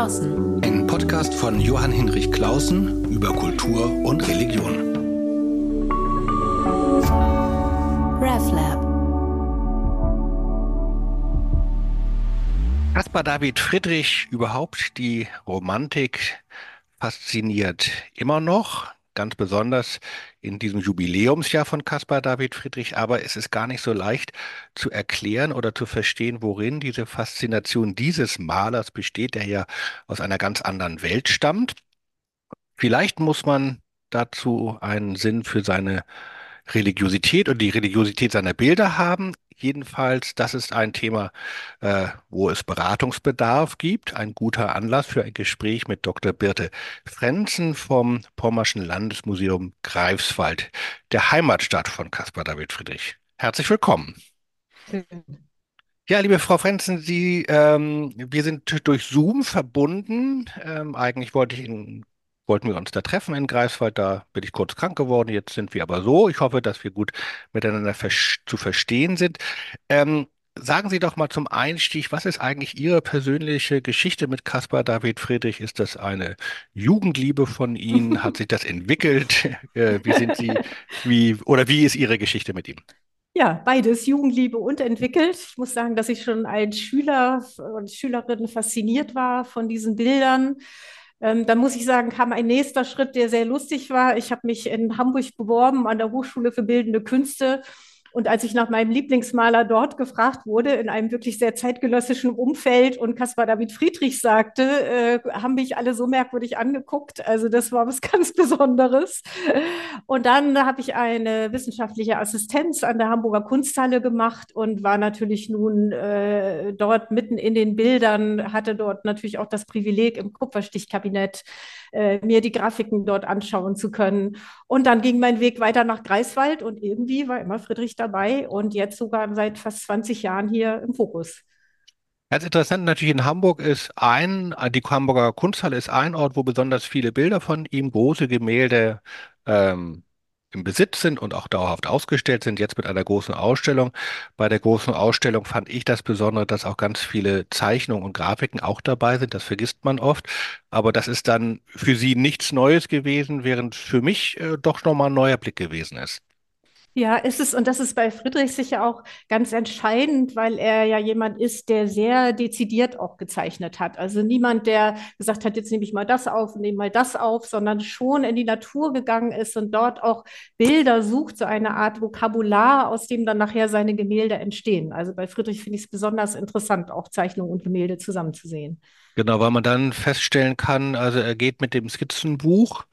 Klausen. Ein Podcast von Johann Hinrich Klausen über Kultur und Religion. RevLab. Caspar David Friedrich, überhaupt die Romantik fasziniert immer noch ganz besonders in diesem Jubiläumsjahr von Caspar David Friedrich, aber es ist gar nicht so leicht zu erklären oder zu verstehen, worin diese Faszination dieses Malers besteht, der ja aus einer ganz anderen Welt stammt. Vielleicht muss man dazu einen Sinn für seine Religiosität und die Religiosität seiner Bilder haben. Jedenfalls, das ist ein Thema, äh, wo es Beratungsbedarf gibt. Ein guter Anlass für ein Gespräch mit Dr. Birte Frenzen vom Pommerschen Landesmuseum Greifswald, der Heimatstadt von Caspar David Friedrich. Herzlich willkommen. Ja, liebe Frau Frenzen, Sie, ähm, wir sind durch Zoom verbunden. Ähm, eigentlich wollte ich Ihnen wollten wir uns da treffen in Greifswald. Da bin ich kurz krank geworden. Jetzt sind wir aber so. Ich hoffe, dass wir gut miteinander ver zu verstehen sind. Ähm, sagen Sie doch mal zum Einstieg, was ist eigentlich Ihre persönliche Geschichte mit Caspar David Friedrich? Ist das eine Jugendliebe von Ihnen? Hat sich das entwickelt? Äh, wie sind Sie, wie, oder wie ist Ihre Geschichte mit ihm? Ja, beides, Jugendliebe und entwickelt. Ich muss sagen, dass ich schon als Schüler und Schülerin fasziniert war von diesen Bildern. Ähm, dann muss ich sagen, kam ein nächster Schritt, der sehr lustig war. Ich habe mich in Hamburg beworben an der Hochschule für Bildende Künste und als ich nach meinem Lieblingsmaler dort gefragt wurde, in einem wirklich sehr zeitgenössischen Umfeld und Caspar David Friedrich sagte, äh, haben mich alle so merkwürdig angeguckt. Also das war was ganz Besonderes. Und dann habe ich eine wissenschaftliche Assistenz an der Hamburger Kunsthalle gemacht und war natürlich nun äh, dort mitten in den Bildern, hatte dort natürlich auch das Privileg im Kupferstichkabinett äh, mir die Grafiken dort anschauen zu können. Und dann ging mein Weg weiter nach Greifswald und irgendwie war immer Friedrich dabei und jetzt sogar seit fast 20 Jahren hier im Fokus. Ganz interessant natürlich in Hamburg ist ein, die Hamburger Kunsthalle ist ein Ort, wo besonders viele Bilder von ihm, große Gemälde ähm, im Besitz sind und auch dauerhaft ausgestellt sind, jetzt mit einer großen Ausstellung. Bei der großen Ausstellung fand ich das Besondere, dass auch ganz viele Zeichnungen und Grafiken auch dabei sind. Das vergisst man oft. Aber das ist dann für Sie nichts Neues gewesen, während für mich äh, doch nochmal ein neuer Blick gewesen ist. Ja, ist es, und das ist bei Friedrich sicher auch ganz entscheidend, weil er ja jemand ist, der sehr dezidiert auch gezeichnet hat. Also niemand, der gesagt hat, jetzt nehme ich mal das auf, nehme mal das auf, sondern schon in die Natur gegangen ist und dort auch Bilder sucht, so eine Art Vokabular, aus dem dann nachher seine Gemälde entstehen. Also bei Friedrich finde ich es besonders interessant, auch Zeichnung und Gemälde zusammenzusehen. Genau, weil man dann feststellen kann, also er geht mit dem Skizzenbuch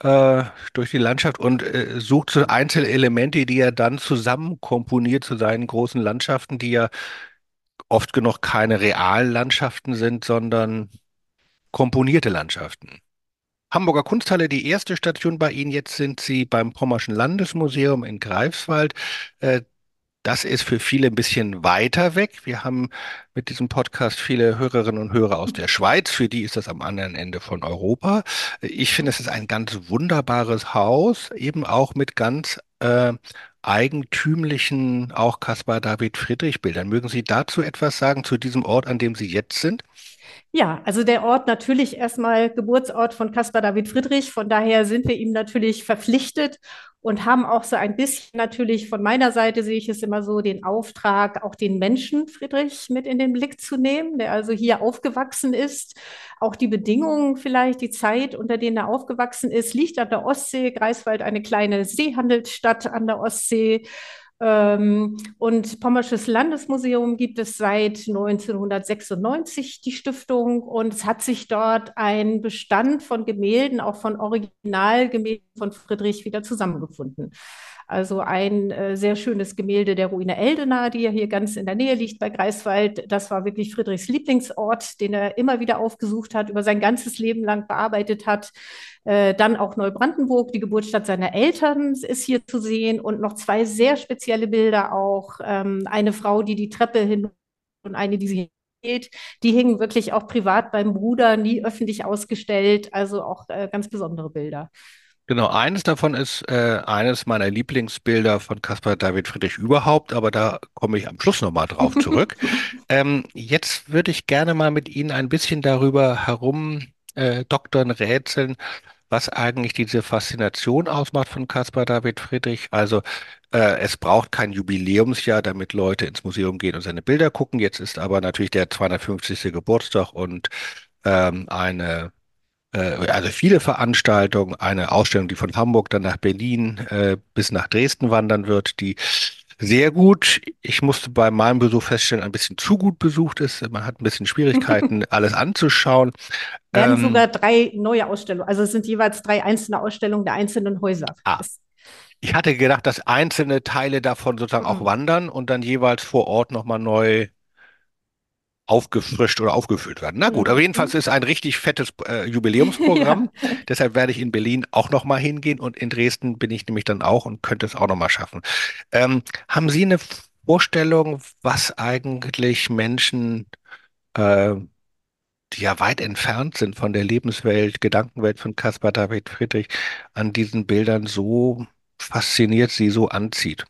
äh, durch die Landschaft und äh, sucht so Einzelelemente, die er dann zusammen komponiert zu seinen großen Landschaften, die ja oft genug keine realen Landschaften sind, sondern komponierte Landschaften. Hamburger Kunsthalle, die erste Station bei Ihnen. Jetzt sind Sie beim Pommerschen Landesmuseum in Greifswald. Äh, das ist für viele ein bisschen weiter weg. Wir haben mit diesem Podcast viele Hörerinnen und Hörer aus der Schweiz. Für die ist das am anderen Ende von Europa. Ich finde, es ist ein ganz wunderbares Haus, eben auch mit ganz äh, eigentümlichen, auch Caspar David Friedrich Bildern. Mögen Sie dazu etwas sagen, zu diesem Ort, an dem Sie jetzt sind? Ja, also der Ort natürlich erstmal Geburtsort von Caspar David Friedrich. Von daher sind wir ihm natürlich verpflichtet und haben auch so ein bisschen natürlich von meiner Seite sehe ich es immer so den Auftrag, auch den Menschen Friedrich mit in den Blick zu nehmen, der also hier aufgewachsen ist. Auch die Bedingungen vielleicht, die Zeit, unter denen er aufgewachsen ist, liegt an der Ostsee. Greifswald, eine kleine Seehandelsstadt an der Ostsee. Ähm, und Pommersches Landesmuseum gibt es seit 1996 die Stiftung und es hat sich dort ein Bestand von Gemälden, auch von Originalgemälden von Friedrich wieder zusammengefunden. Also ein äh, sehr schönes Gemälde der Ruine Eldena, die ja hier ganz in der Nähe liegt bei Greifswald. Das war wirklich Friedrichs Lieblingsort, den er immer wieder aufgesucht hat, über sein ganzes Leben lang bearbeitet hat. Äh, dann auch Neubrandenburg, die Geburtsstadt seiner Eltern, ist hier zu sehen und noch zwei sehr spezielle Bilder auch. Ähm, eine Frau, die die Treppe hin und eine, die sie geht. Die hingen wirklich auch privat beim Bruder, nie öffentlich ausgestellt. Also auch äh, ganz besondere Bilder. Genau, eines davon ist äh, eines meiner Lieblingsbilder von Caspar David Friedrich überhaupt, aber da komme ich am Schluss nochmal drauf zurück. Ähm, jetzt würde ich gerne mal mit Ihnen ein bisschen darüber herum äh, doktern, rätseln, was eigentlich diese Faszination ausmacht von Caspar David Friedrich. Also äh, es braucht kein Jubiläumsjahr, damit Leute ins Museum gehen und seine Bilder gucken. Jetzt ist aber natürlich der 250. Geburtstag und ähm, eine also viele Veranstaltungen, eine Ausstellung, die von Hamburg dann nach Berlin äh, bis nach Dresden wandern wird, die sehr gut, ich musste bei meinem Besuch feststellen, ein bisschen zu gut besucht ist. Man hat ein bisschen Schwierigkeiten, alles anzuschauen. Werden Ähm, sogar drei neue Ausstellungen, also es sind jeweils drei einzelne Ausstellungen der einzelnen Häuser. ah, ich hatte gedacht, dass einzelne Teile davon sozusagen auch mm, wandern und dann jeweils vor Ort nochmal neu aufgefrischt oder aufgefüllt werden. Na gut, aber mm, jedenfalls ist ein richtig fettes äh, Jubiläumsprogramm. Ja. Deshalb werde ich in Berlin auch nochmal hingehen und in Dresden bin ich nämlich dann auch und könnte es auch nochmal schaffen. Ähm, haben Sie eine Vorstellung, was eigentlich Menschen, äh, die ja weit entfernt sind von der Lebenswelt, Gedankenwelt von Caspar David Friedrich, an diesen Bildern so fasziniert, sie so anzieht?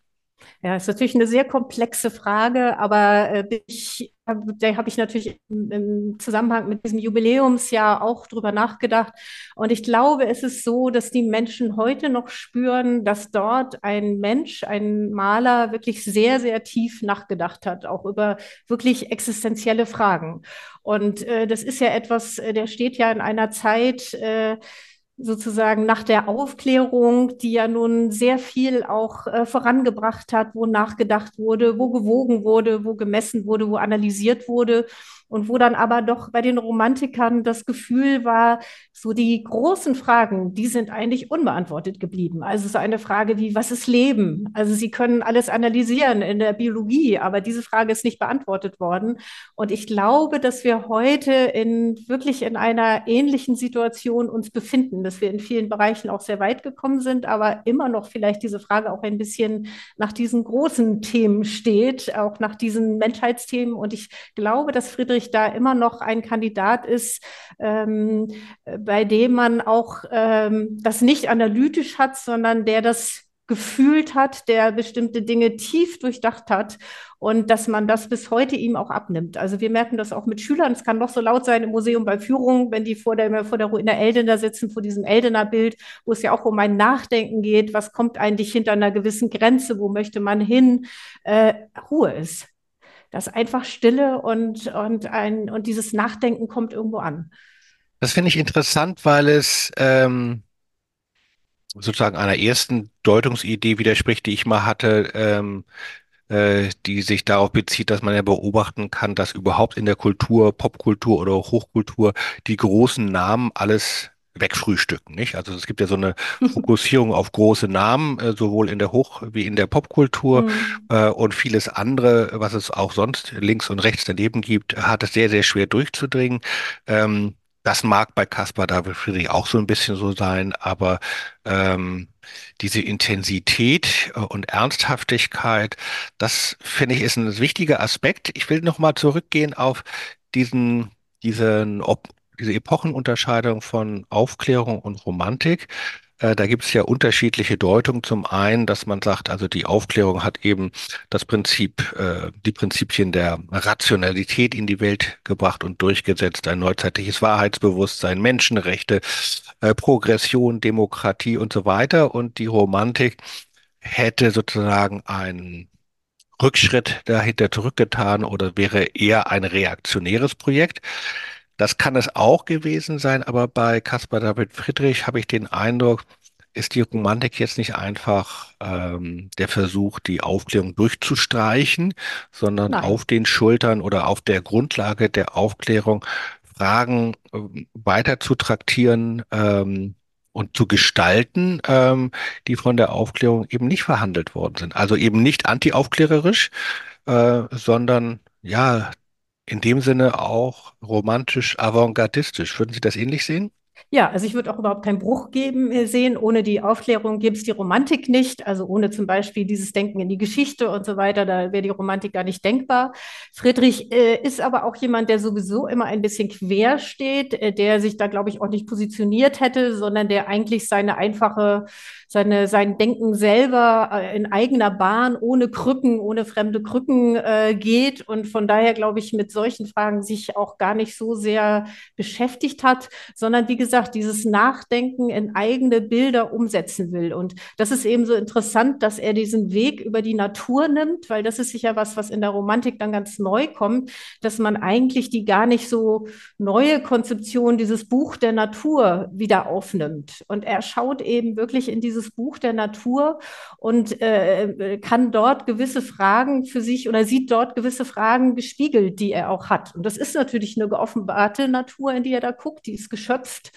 Ja, ist natürlich eine sehr komplexe Frage, aber äh, ich, da habe ich natürlich im, im Zusammenhang mit diesem Jubiläumsjahr auch drüber nachgedacht. Und ich glaube, es ist so, dass die Menschen heute noch spüren, dass dort ein Mensch, ein Maler wirklich sehr, sehr tief nachgedacht hat, auch über wirklich existenzielle Fragen. Und äh, das ist ja etwas, äh, der steht ja in einer Zeit, äh, sozusagen nach der Aufklärung, die ja nun sehr viel auch äh, vorangebracht hat, wo nachgedacht wurde, wo gewogen wurde, wo gemessen wurde, wo analysiert wurde und wo dann aber doch bei den Romantikern das Gefühl war, so die großen Fragen, die sind eigentlich unbeantwortet geblieben. Also so eine Frage wie, was ist Leben? Also sie können alles analysieren in der Biologie, aber diese Frage ist nicht beantwortet worden. Und ich glaube, dass wir heute in wirklich in einer ähnlichen Situation uns befinden, dass wir in vielen Bereichen auch sehr weit gekommen sind, aber immer noch vielleicht diese Frage auch ein bisschen nach diesen großen Themen steht, auch nach diesen Menschheitsthemen. Und ich glaube, dass Friedrich da immer noch ein Kandidat ist, ähm, bei dem man auch ähm, das nicht analytisch hat, sondern der das gefühlt hat, der bestimmte Dinge tief durchdacht hat und dass man das bis heute ihm auch abnimmt. Also wir merken das auch mit Schülern. Es kann noch so laut sein im Museum bei Führungen, wenn die vor der, vor der in der Eldener sitzen, vor diesem Eldener Bild, wo es ja auch um ein Nachdenken geht. Was kommt eigentlich hinter einer gewissen Grenze? Wo möchte man hin? Äh, Ruhe ist. Das ist einfach Stille und, und, ein, und dieses Nachdenken kommt irgendwo an. Das finde ich interessant, weil es ähm, sozusagen einer ersten Deutungsidee widerspricht, die ich mal hatte, ähm, äh, die sich darauf bezieht, dass man ja beobachten kann, dass überhaupt in der Kultur, Popkultur oder Hochkultur die großen Namen alles wegfrühstücken, nicht? Also es gibt ja so eine Fokussierung auf große Namen, äh, sowohl in der Hoch- wie in der Popkultur Hm. äh, und vieles andere, was es auch sonst links und rechts daneben gibt, hat es sehr, sehr schwer durchzudringen. Ähm, das mag bei Caspar David Friedrich auch so ein bisschen so sein, aber ähm, diese Intensität äh, und Ernsthaftigkeit, das finde ich ist ein wichtiger Aspekt. Ich will noch mal zurückgehen auf diesen, diesen, Op diese Epochenunterscheidung von Aufklärung und Romantik. Äh, Da gibt es ja unterschiedliche Deutungen. Zum einen, dass man sagt, also die Aufklärung hat eben das Prinzip, äh, die Prinzipien der Rationalität in die Welt gebracht und durchgesetzt, ein neuzeitliches Wahrheitsbewusstsein, Menschenrechte, äh, Progression, Demokratie und so weiter. Und die Romantik hätte sozusagen einen Rückschritt dahinter zurückgetan oder wäre eher ein reaktionäres Projekt. Das kann es auch gewesen sein, aber bei Caspar David Friedrich habe ich den Eindruck, ist die Romantik jetzt nicht einfach ähm, der Versuch, die Aufklärung durchzustreichen, sondern Nein. auf den Schultern oder auf der Grundlage der Aufklärung Fragen ähm, weiter zu traktieren ähm, und zu gestalten, ähm, die von der Aufklärung eben nicht verhandelt worden sind. Also eben nicht antiaufklärerisch, äh, sondern ja, in dem Sinne auch romantisch avantgardistisch. Würden Sie das ähnlich sehen? Ja, also ich würde auch überhaupt keinen Bruch geben äh, sehen. Ohne die Aufklärung gäbe es die Romantik nicht. Also ohne zum Beispiel dieses Denken in die Geschichte und so weiter, da wäre die Romantik gar nicht denkbar. Friedrich äh, ist aber auch jemand, der sowieso immer ein bisschen quer steht, äh, der sich da, glaube ich, auch nicht positioniert hätte, sondern der eigentlich seine einfache, seine, sein Denken selber äh, in eigener Bahn, ohne Krücken, ohne fremde Krücken äh, geht und von daher, glaube ich, mit solchen Fragen sich auch gar nicht so sehr beschäftigt hat, sondern wie gesagt, gesagt, dieses Nachdenken in eigene Bilder umsetzen will. Und das ist eben so interessant, dass er diesen Weg über die Natur nimmt, weil das ist sicher was, was in der Romantik dann ganz neu kommt, dass man eigentlich die gar nicht so neue Konzeption, dieses Buch der Natur wieder aufnimmt. Und er schaut eben wirklich in dieses Buch der Natur und äh, kann dort gewisse Fragen für sich oder sieht dort gewisse Fragen gespiegelt, die er auch hat. Und das ist natürlich eine geoffenbarte Natur, in die er da guckt, die ist geschöpft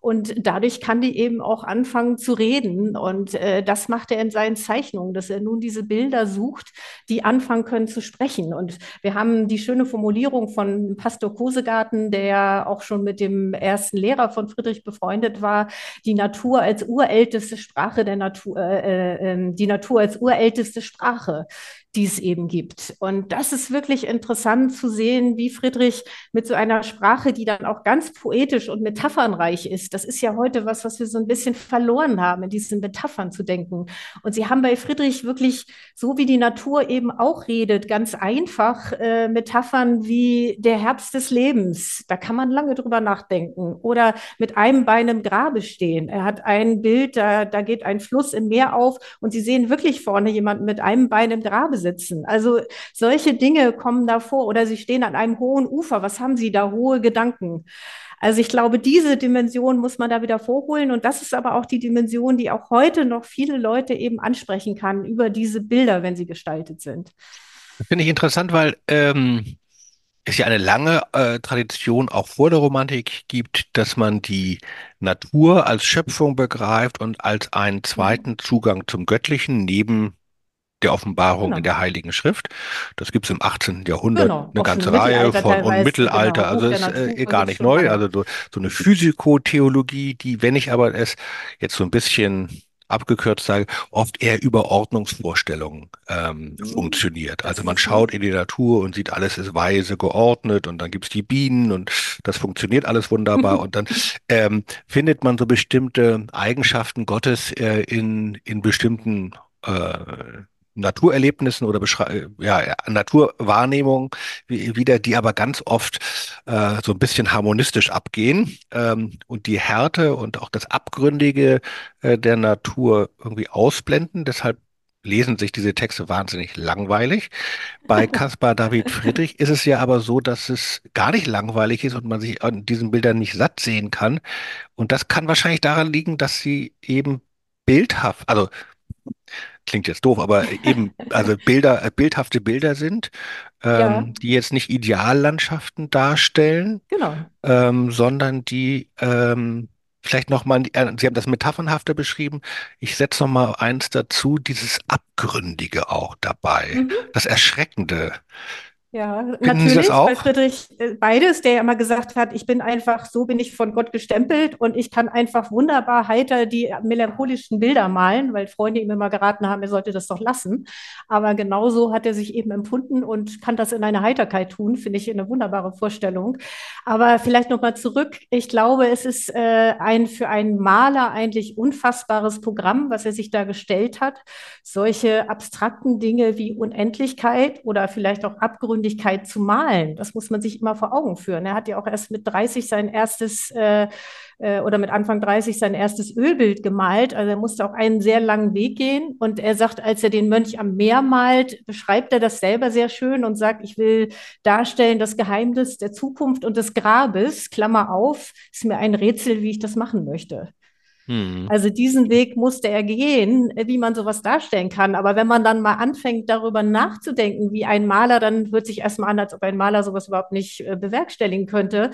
und dadurch kann die eben auch anfangen zu reden. Und äh, das macht er in seinen Zeichnungen, dass er nun diese Bilder sucht, die anfangen können zu sprechen. Und wir haben die schöne Formulierung von Pastor Kosegarten, der auch schon mit dem ersten Lehrer von Friedrich befreundet war, die Natur als urälteste Sprache der Natur, äh, äh, ähm, die Natur als urälteste Sprache die es eben gibt. Und das ist wirklich interessant zu sehen, wie Friedrich mit so einer Sprache, die dann auch ganz poetisch und metaphernreich ist, das ist ja heute was, was wir so ein bisschen verloren haben, in diesen Metaphern zu denken. Und sie haben bei Friedrich wirklich, so wie die Natur eben auch redet, ganz einfach äh, Metaphern wie der Herbst des Lebens. Da kann man lange drüber nachdenken. Oder mit einem Bein im Grabe stehen. Er hat ein Bild, da, da geht ein Fluss im Meer auf und Sie sehen wirklich vorne jemanden mit einem Bein im Grabe sitzen. Also solche Dinge kommen da vor. Oder Sie stehen an einem hohen Ufer. Was haben Sie da? Hohe Gedanken. Also ich glaube, diese Dimension muss man da wieder vorholen. Und das ist aber auch die Dimension, die auch heute noch viele Leute eben ansprechen kann über diese Bilder, wenn sie gestaltet sind. Das finde ich interessant, weil ähm, es ja eine lange äh, Tradition auch vor der Romantik gibt, dass man die Natur als Schöpfung begreift und als einen zweiten Zugang zum Göttlichen neben der Offenbarung genau. in der Heiligen Schrift. Das gibt es im 18. Jahrhundert genau. eine ganze Reihe von und Mittelalter, genau. also ist äh, gar nicht neu. Also so, so eine Physikotheologie, die, wenn ich aber es jetzt so ein bisschen abgekürzt sage, oft eher über Ordnungsvorstellungen ähm, mhm. funktioniert. Also man schaut in die Natur und sieht, alles ist weise geordnet und dann gibt's die Bienen und das funktioniert alles wunderbar und dann ähm, findet man so bestimmte Eigenschaften Gottes äh, in, in bestimmten äh, Naturerlebnissen oder Beschrei ja, Naturwahrnehmungen wieder, die aber ganz oft äh, so ein bisschen harmonistisch abgehen ähm, und die Härte und auch das Abgründige äh, der Natur irgendwie ausblenden. Deshalb lesen sich diese Texte wahnsinnig langweilig. Bei Caspar David Friedrich ist es ja aber so, dass es gar nicht langweilig ist und man sich an diesen Bildern nicht satt sehen kann. Und das kann wahrscheinlich daran liegen, dass sie eben bildhaft, also klingt jetzt doof, aber eben, also Bilder, äh, bildhafte Bilder sind, ähm, ja. die jetzt nicht Ideallandschaften darstellen, genau. ähm, sondern die ähm, vielleicht nochmal, äh, Sie haben das metaphernhafter beschrieben, ich setze nochmal eins dazu, dieses Abgründige auch dabei, mhm. das Erschreckende. Ja, Finden natürlich, bei Friedrich äh, beides, der ja immer gesagt hat, ich bin einfach, so bin ich von Gott gestempelt und ich kann einfach wunderbar heiter die melancholischen Bilder malen, weil Freunde ihm immer geraten haben, er sollte das doch lassen. Aber genauso hat er sich eben empfunden und kann das in einer Heiterkeit tun, finde ich eine wunderbare Vorstellung. Aber vielleicht nochmal zurück. Ich glaube, es ist äh, ein für einen Maler eigentlich unfassbares Programm, was er sich da gestellt hat. Solche abstrakten Dinge wie Unendlichkeit oder vielleicht auch Abgründe Tiefgründigkeit zu malen. Das muss man sich immer vor Augen führen. Er hat ja auch erst mit 30 sein erstes äh, äh, oder mit Anfang 30 sein erstes Ölbild gemalt. Also er musste auch einen sehr langen Weg gehen. Und er sagt, als er den Mönch am Meer malt, beschreibt er das selber sehr schön und sagt, ich will darstellen das Geheimnis der Zukunft und des Grabes. Klammer auf, ist mir ein Rätsel, wie ich das machen möchte. Hm. Also diesen Weg musste er gehen, wie man sowas darstellen kann. Aber wenn man dann mal anfängt, darüber nachzudenken, wie ein Maler, dann hört sich erstmal an, als ob ein Maler sowas überhaupt nicht äh, bewerkstelligen könnte.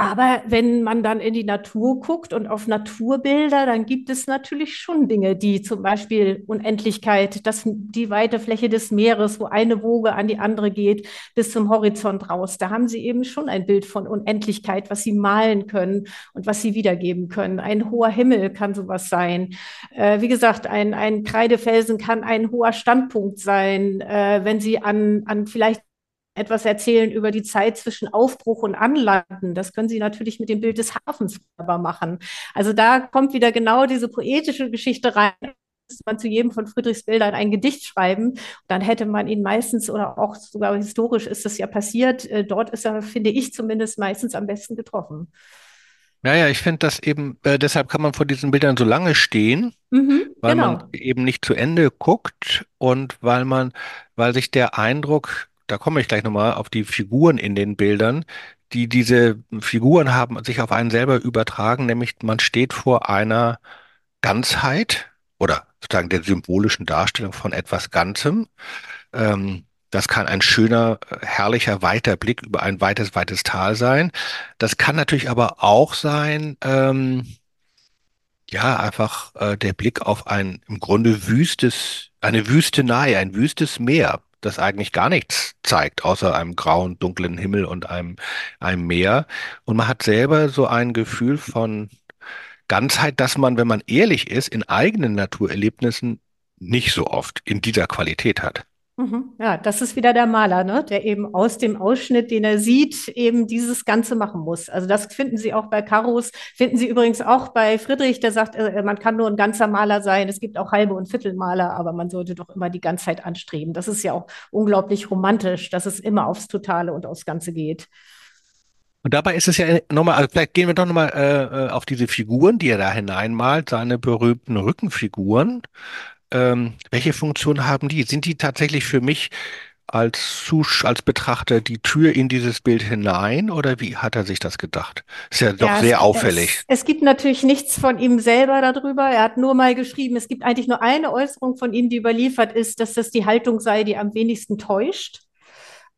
Aber wenn man dann in die Natur guckt und auf Naturbilder, dann gibt es natürlich schon Dinge, die zum Beispiel Unendlichkeit, das, die weite Fläche des Meeres, wo eine Woge an die andere geht, bis zum Horizont raus. Da haben sie eben schon ein Bild von Unendlichkeit, was sie malen können und was sie wiedergeben können. Ein hoher Himmel kann sowas sein. Äh, wie gesagt, ein, ein Kreidefelsen kann ein hoher Standpunkt sein, äh, wenn sie an, an vielleicht etwas erzählen über die Zeit zwischen Aufbruch und Anlanden. Das können Sie natürlich mit dem Bild des Hafens aber machen. Also da kommt wieder genau diese poetische Geschichte rein. Man zu jedem von Friedrichs Bildern ein Gedicht schreiben, dann hätte man ihn meistens oder auch sogar historisch ist das ja passiert. Äh, dort ist er, finde ich zumindest, meistens am besten getroffen. Naja, ich finde das eben, äh, deshalb kann man vor diesen Bildern so lange stehen, Mhm, weil man genau. eben nicht zu Ende guckt und weil man, weil sich der Eindruck, da komme ich gleich nochmal auf die Figuren in den Bildern, die diese Figuren haben sich auf einen selber übertragen, nämlich man steht vor einer Ganzheit oder sozusagen der symbolischen Darstellung von etwas Ganzem. Ähm, das kann ein schöner, herrlicher, weiter Blick über ein weites, weites Tal sein. Das kann natürlich aber auch sein, ähm, ja, einfach äh, der Blick auf ein im Grunde wüstes, eine Wüstenei, ein wüstes Meer, das eigentlich gar nichts zeigt, außer einem grauen, dunklen Himmel und einem, einem Meer. Und man hat selber so ein Gefühl von Ganzheit, dass man, wenn man ehrlich ist, in eigenen Naturerlebnissen nicht so oft in dieser Qualität hat. Mhm. Ja, das ist wieder der Maler, ne? der eben aus dem Ausschnitt, den er sieht, eben dieses Ganze machen muss. Also das finden Sie auch bei Karus, finden Sie übrigens auch bei Friedrich, der sagt, äh, man kann nur ein ganzer Maler sein. Es gibt auch halbe und Viertelmaler, aber man sollte doch immer die Ganzheit anstreben. Das ist ja auch unglaublich romantisch, dass es immer aufs Totale und aufs Ganze geht. Und dabei ist es ja nochmal, also vielleicht gehen wir doch nochmal äh, äh, auf diese Figuren, die er da hineinmalt, seine berühmten Rückenfiguren. Ähm, welche Funktion haben die? Sind die tatsächlich für mich als Zusch als Betrachter die Tür in dieses Bild hinein oder wie hat er sich das gedacht? Ist ja doch Ja, es, sehr auffällig. es, es gibt natürlich nichts von ihm selber darüber. Er hat nur mal geschrieben, es gibt eigentlich nur eine Äußerung von ihm, die überliefert ist, dass das die Haltung sei, die am wenigsten täuscht.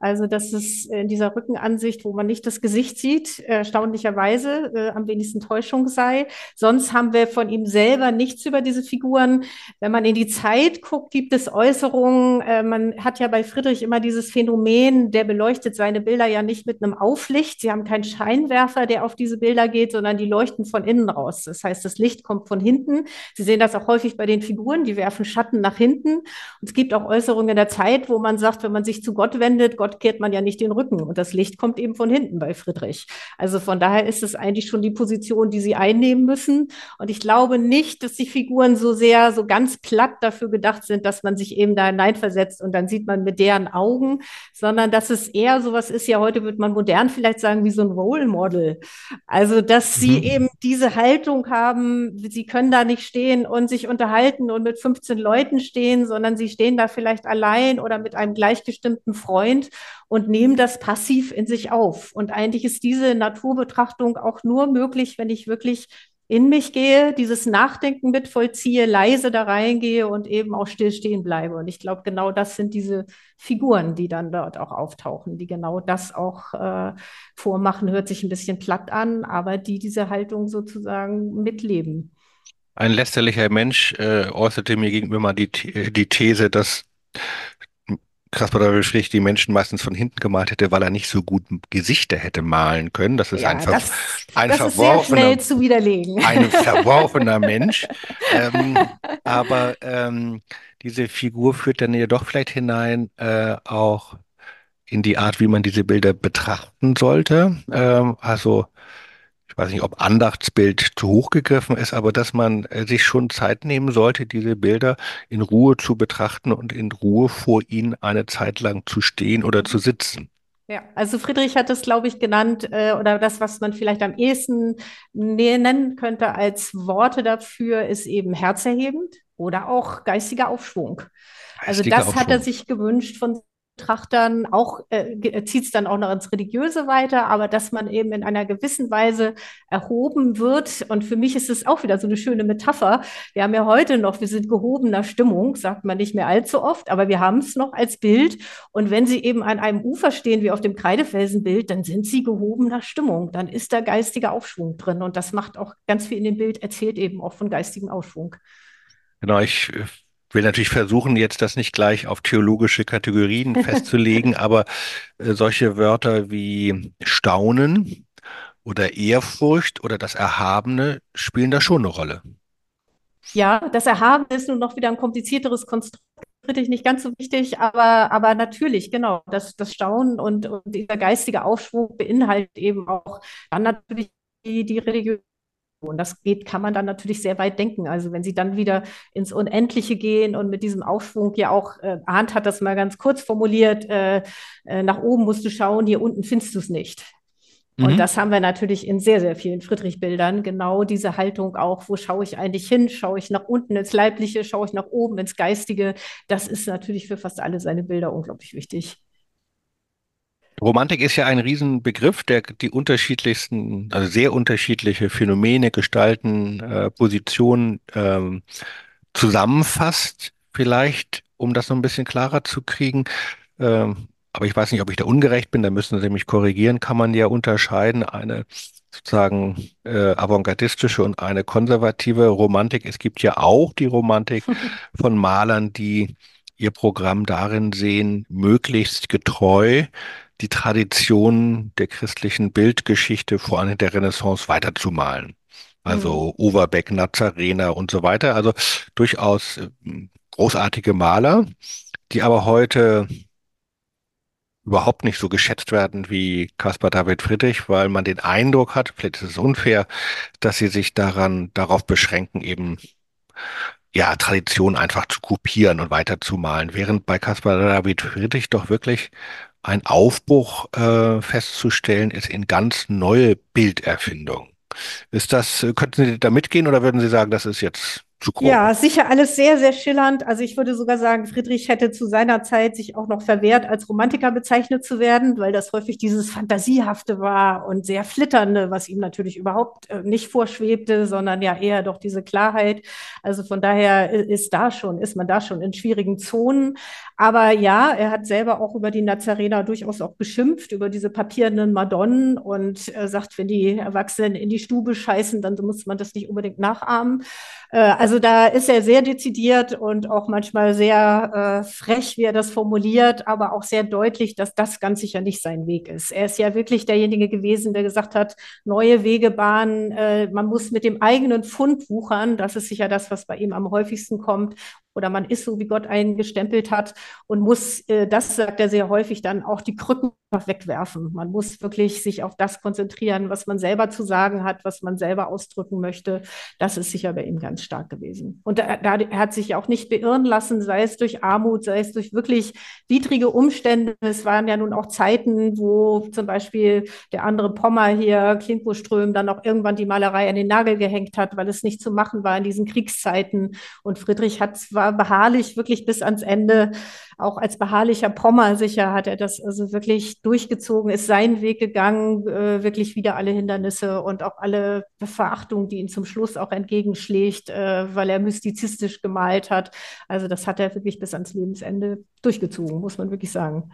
Also das ist in dieser Rückenansicht, wo man nicht das Gesicht sieht, erstaunlicherweise äh, am wenigsten Täuschung sei. Sonst haben wir von ihm selber nichts über diese Figuren. Wenn man in die Zeit guckt, gibt es Äußerungen. Äh, man hat ja bei Friedrich immer dieses Phänomen, der beleuchtet seine Bilder ja nicht mit einem Auflicht. Sie haben keinen Scheinwerfer, der auf diese Bilder geht, sondern die leuchten von innen raus. Das heißt, das Licht kommt von hinten. Sie sehen das auch häufig bei den Figuren, die werfen Schatten nach hinten. Und es gibt auch Äußerungen in der Zeit, wo man sagt, wenn man sich zu Gott wendet, Gott Gott kehrt man ja nicht den Rücken und das Licht kommt eben von hinten bei Friedrich. Also von daher ist es eigentlich schon die Position, die sie einnehmen müssen. Und ich glaube nicht, dass die Figuren so sehr, so ganz platt dafür gedacht sind, dass man sich eben da hineinversetzt und dann sieht man mit deren Augen, sondern dass es eher sowas ist, ja, heute wird man modern vielleicht sagen, wie so ein Role Model. Also, dass sie Mhm. eben diese Haltung haben, sie können da nicht stehen und sich unterhalten und mit 15 Leuten stehen, sondern sie stehen da vielleicht allein oder mit einem gleichgestimmten Freund und nehmen das passiv in sich auf. Und eigentlich ist diese Naturbetrachtung auch nur möglich, wenn ich wirklich in mich gehe, dieses Nachdenken mit vollziehe, leise da reingehe und eben auch still stehen bleibe. Und ich glaube, genau das sind diese Figuren, die dann dort auch auftauchen, die genau das auch äh, vormachen, hört sich ein bisschen platt an, aber die diese Haltung sozusagen mitleben. Ein lästerlicher Mensch äh, äußerte mir gegenüber mal die, The- die These, dass Caspar David Friedrich die Menschen meistens von hinten gemalt hätte, weil er nicht so gut Gesichter hätte malen können. Das ist ein, Ja, ver das, ein das ist sehr verworfener schnell zu widerlegen. ein verworfener Mensch. Ähm, aber ähm, diese Figur führt dann ja doch vielleicht hinein, äh, auch in die Art, wie man diese Bilder betrachten sollte. Ähm, also, ich weiß nicht, ob Andachtsbild zu hoch gegriffen ist, aber dass man äh, sich schon Zeit nehmen sollte, diese Bilder in Ruhe zu betrachten und in Ruhe vor ihnen eine Zeit lang zu stehen oder zu sitzen. Ja, also Friedrich hat es, glaube ich, genannt, äh, oder das, was man vielleicht am ehesten nennen könnte als Worte dafür, ist eben herzerhebend oder auch geistiger Aufschwung. Also Geistiger das hat er Aufschwung. sich gewünscht von Betrachtern auch, äh, zieht es dann auch noch ins Religiöse weiter, aber dass man eben in einer gewissen Weise erhoben wird. Und für mich ist es auch wieder so eine schöne Metapher. Wir haben ja heute noch, wir sind gehobener Stimmung, sagt man nicht mehr allzu oft, aber wir haben es noch als Bild. Und wenn Sie eben an einem Ufer stehen, wie auf dem Kreidefelsenbild, dann sind Sie gehobener Stimmung. Dann ist da geistiger Aufschwung drin. Und das macht auch ganz viel in dem Bild, erzählt eben auch von geistigem Aufschwung. Genau, ich äh, will natürlich versuchen, jetzt das nicht gleich auf theologische Kategorien festzulegen, aber äh, solche Wörter wie Staunen oder Ehrfurcht oder das Erhabene spielen da schon eine Rolle. Ja, das Erhabene ist nun noch wieder ein komplizierteres Konstrukt, kritisch nicht ganz so wichtig, aber, aber natürlich, genau, das, das Staunen und, und dieser geistige Aufschwung beinhaltet eben auch dann natürlich die, die Religion und das geht, kann man dann natürlich sehr weit denken. Also wenn sie dann wieder ins Unendliche gehen und mit diesem Aufschwung ja auch, äh, Arndt hat das mal ganz kurz formuliert, äh, äh, nach oben musst du schauen, hier unten findest du es nicht. Mhm. Und das haben wir natürlich in sehr, sehr vielen Friedrich-Bildern. Genau diese Haltung auch, wo schaue ich eigentlich hin? Schaue ich nach unten ins Leibliche? Schaue ich nach oben ins Geistige? Das ist natürlich für fast alle seine Bilder unglaublich wichtig. Romantik ist ja ein Riesenbegriff, der die unterschiedlichsten, also sehr unterschiedliche Phänomene, Gestalten, äh, Positionen ähm, zusammenfasst. Vielleicht, um das so ein bisschen klarer zu kriegen. Ähm, aber ich weiß nicht, ob ich da ungerecht bin, da müssen Sie mich korrigieren, kann man ja unterscheiden, eine sozusagen äh, avantgardistische und eine konservative Romantik. Es gibt ja auch die Romantik von Malern, die ihr Programm darin sehen, möglichst getreu die Tradition der christlichen Bildgeschichte, vor allem der Renaissance, weiterzumalen. Also mhm. Overbeck, Nazarener und so weiter. Also durchaus äh, großartige Maler, die aber heute überhaupt nicht so geschätzt werden wie Caspar David Friedrich, weil man den Eindruck hat, vielleicht ist es unfair, dass sie sich daran, darauf beschränken, eben ja, Tradition einfach zu kopieren und weiterzumalen, während bei Caspar David Friedrich doch wirklich ein Aufbruch äh, festzustellen ist in ganz neue Bilderfindung. Ist das, äh, könnten Sie da mitgehen oder würden Sie sagen, das ist jetzt? Ja, sicher alles sehr, sehr schillernd. Also ich würde sogar sagen, Friedrich hätte zu seiner Zeit sich auch noch verwehrt, als Romantiker bezeichnet zu werden, weil das häufig dieses Fantasiehafte war und sehr Flitternde, was ihm natürlich überhaupt äh, nicht vorschwebte, sondern ja eher doch diese Klarheit. Also von daher ist da schon, ist man da schon in schwierigen Zonen. Aber ja, er hat selber auch über die Nazarener durchaus auch geschimpft, über diese papierenden Madonnen und äh, sagt, wenn die Erwachsenen in die Stube scheißen, dann muss man das nicht unbedingt nachahmen. Äh, also da ist er sehr dezidiert und auch manchmal sehr äh, frech, wie er das formuliert, aber auch sehr deutlich, dass das ganz sicher nicht sein Weg ist. Er ist ja wirklich derjenige gewesen, der gesagt hat, neue Wege bahnen, äh, man muss mit dem eigenen Fund wuchern. Das ist sicher das, was bei ihm am häufigsten kommt oder man ist so, wie Gott einen gestempelt hat und muss, äh, das sagt er sehr häufig, dann auch die Krücken wegwerfen. Man muss wirklich sich auf das konzentrieren, was man selber zu sagen hat, was man selber ausdrücken möchte. Das ist sicher bei ihm ganz stark gewesen. Und da, da hat sich auch nicht beirren lassen, sei es durch Armut, sei es durch wirklich widrige Umstände. Es waren ja nun auch Zeiten, wo zum Beispiel der andere Pommer hier, Klinkbuström, dann auch irgendwann die Malerei an den Nagel gehängt hat, weil es nicht zu machen war in diesen Kriegszeiten. Und Friedrich hat zwar war beharrlich wirklich bis ans Ende. Auch als beharrlicher Pommer sicher hat er das also wirklich durchgezogen, ist seinen Weg gegangen, äh, wirklich wieder alle Hindernisse und auch alle Verachtung, die ihn zum Schluss auch entgegenschlägt, äh, weil er mystizistisch gemalt hat. Also das hat er wirklich bis ans Lebensende durchgezogen, muss man wirklich sagen.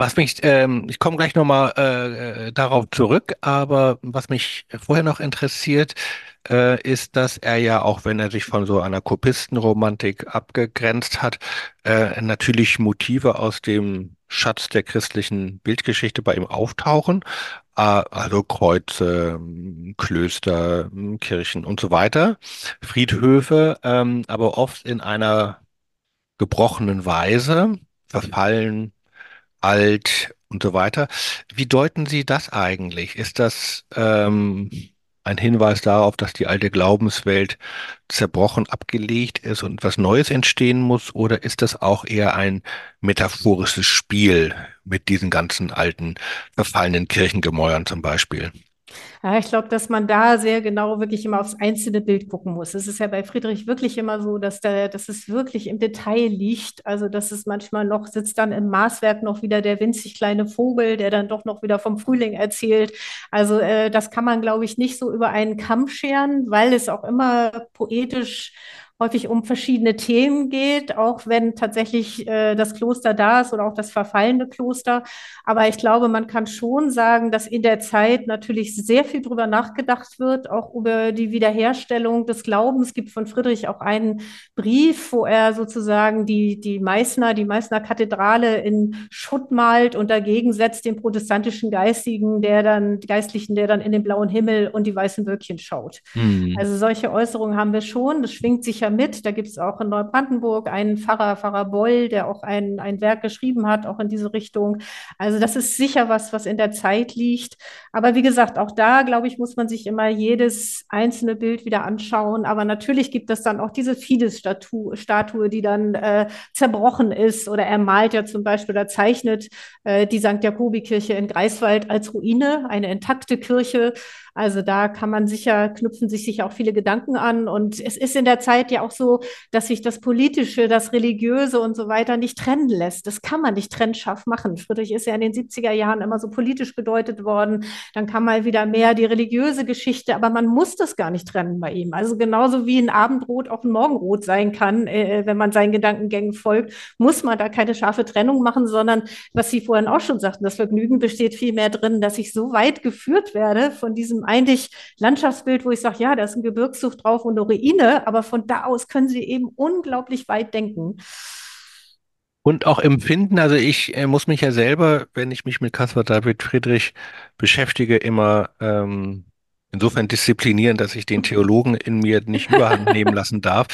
Was mich, ähm, ich komme gleich nochmal äh, äh, darauf zurück, aber was mich vorher noch interessiert, äh, ist, dass er ja, auch wenn er sich von so einer Kopistenromantik abgegrenzt hat, äh, natürlich Motive aus dem Schatz der christlichen Bildgeschichte bei ihm auftauchen. Äh, also Kreuze, Klöster, Kirchen und so weiter, Friedhöfe, ähm, aber oft in einer gebrochenen Weise, verfallen alt und so weiter. Wie deuten Sie das eigentlich? Ist das ähm, ein Hinweis darauf, dass die alte Glaubenswelt zerbrochen abgelegt ist und was Neues entstehen muss? Oder ist das auch eher ein metaphorisches Spiel mit diesen ganzen alten, verfallenen Kirchengemäuern zum Beispiel? Ja, ich glaube, dass man da sehr genau wirklich immer aufs einzelne Bild gucken muss. Es ist ja bei Friedrich wirklich immer so, dass, der, dass es wirklich im Detail liegt. Also, dass es manchmal noch sitzt dann im Maßwerk noch wieder der winzig kleine Vogel, der dann doch noch wieder vom Frühling erzählt. Also, äh, das kann man, glaube ich, nicht so über einen Kamm scheren, weil es auch immer poetisch häufig um verschiedene Themen geht, auch wenn tatsächlich äh, das Kloster da ist oder auch das verfallene Kloster. Aber ich glaube, man kann schon sagen, dass in der Zeit natürlich sehr viel drüber nachgedacht wird, auch über die Wiederherstellung des Glaubens. Es gibt von Friedrich auch einen Brief, wo er sozusagen die, die Meißner, die Meißner Kathedrale in Schutt malt und dagegen setzt den protestantischen Geistigen, der dann, Geistlichen, der dann in den blauen Himmel und die weißen Wölkchen schaut. Hm. Also solche Äußerungen haben wir schon. Das schwingt sich ja mit. Da gibt es auch in Neubrandenburg einen Pfarrer, Pfarrer Boll, der auch ein, ein Werk geschrieben hat, auch in diese Richtung. Also das ist sicher was, was in der Zeit liegt. Aber wie gesagt, auch da, glaube ich, muss man sich immer jedes einzelne Bild wieder anschauen. Aber natürlich gibt es dann auch diese Fides-Statue, die dann äh, zerbrochen ist. Oder er malt ja zum Beispiel oder zeichnet äh, die St. Jakobi-Kirche in Greifswald als Ruine, eine intakte Kirche. Also da kann man sicher, knüpfen sich sicher auch viele Gedanken an. Und es ist in der Zeit ja auch so, dass sich das Politische, das Religiöse und so weiter nicht trennen lässt. Das kann man nicht trennscharf machen. Friedrich ist ja in den 70er Jahren immer so politisch gedeutet worden. Dann kam mal wieder mehr die religiöse Geschichte, aber man muss das gar nicht trennen bei ihm. Also genauso wie ein Abendrot auch ein Morgenrot sein kann, äh, wenn man seinen Gedankengängen folgt, muss man da keine scharfe Trennung machen, sondern was Sie vorhin auch schon sagten, das Vergnügen besteht vielmehr drin, dass ich so weit geführt werde von diesem eigentlich Landschaftsbild, wo ich sage, ja, da ist ein Gebirgszug drauf und eine Ruine, aber von da aus können sie eben unglaublich weit denken. Und auch empfinden, also ich äh, muss mich ja selber, wenn ich mich mit Caspar David Friedrich beschäftige, immer ähm, insofern disziplinieren, dass ich den Theologen in mir nicht überhand nehmen lassen darf,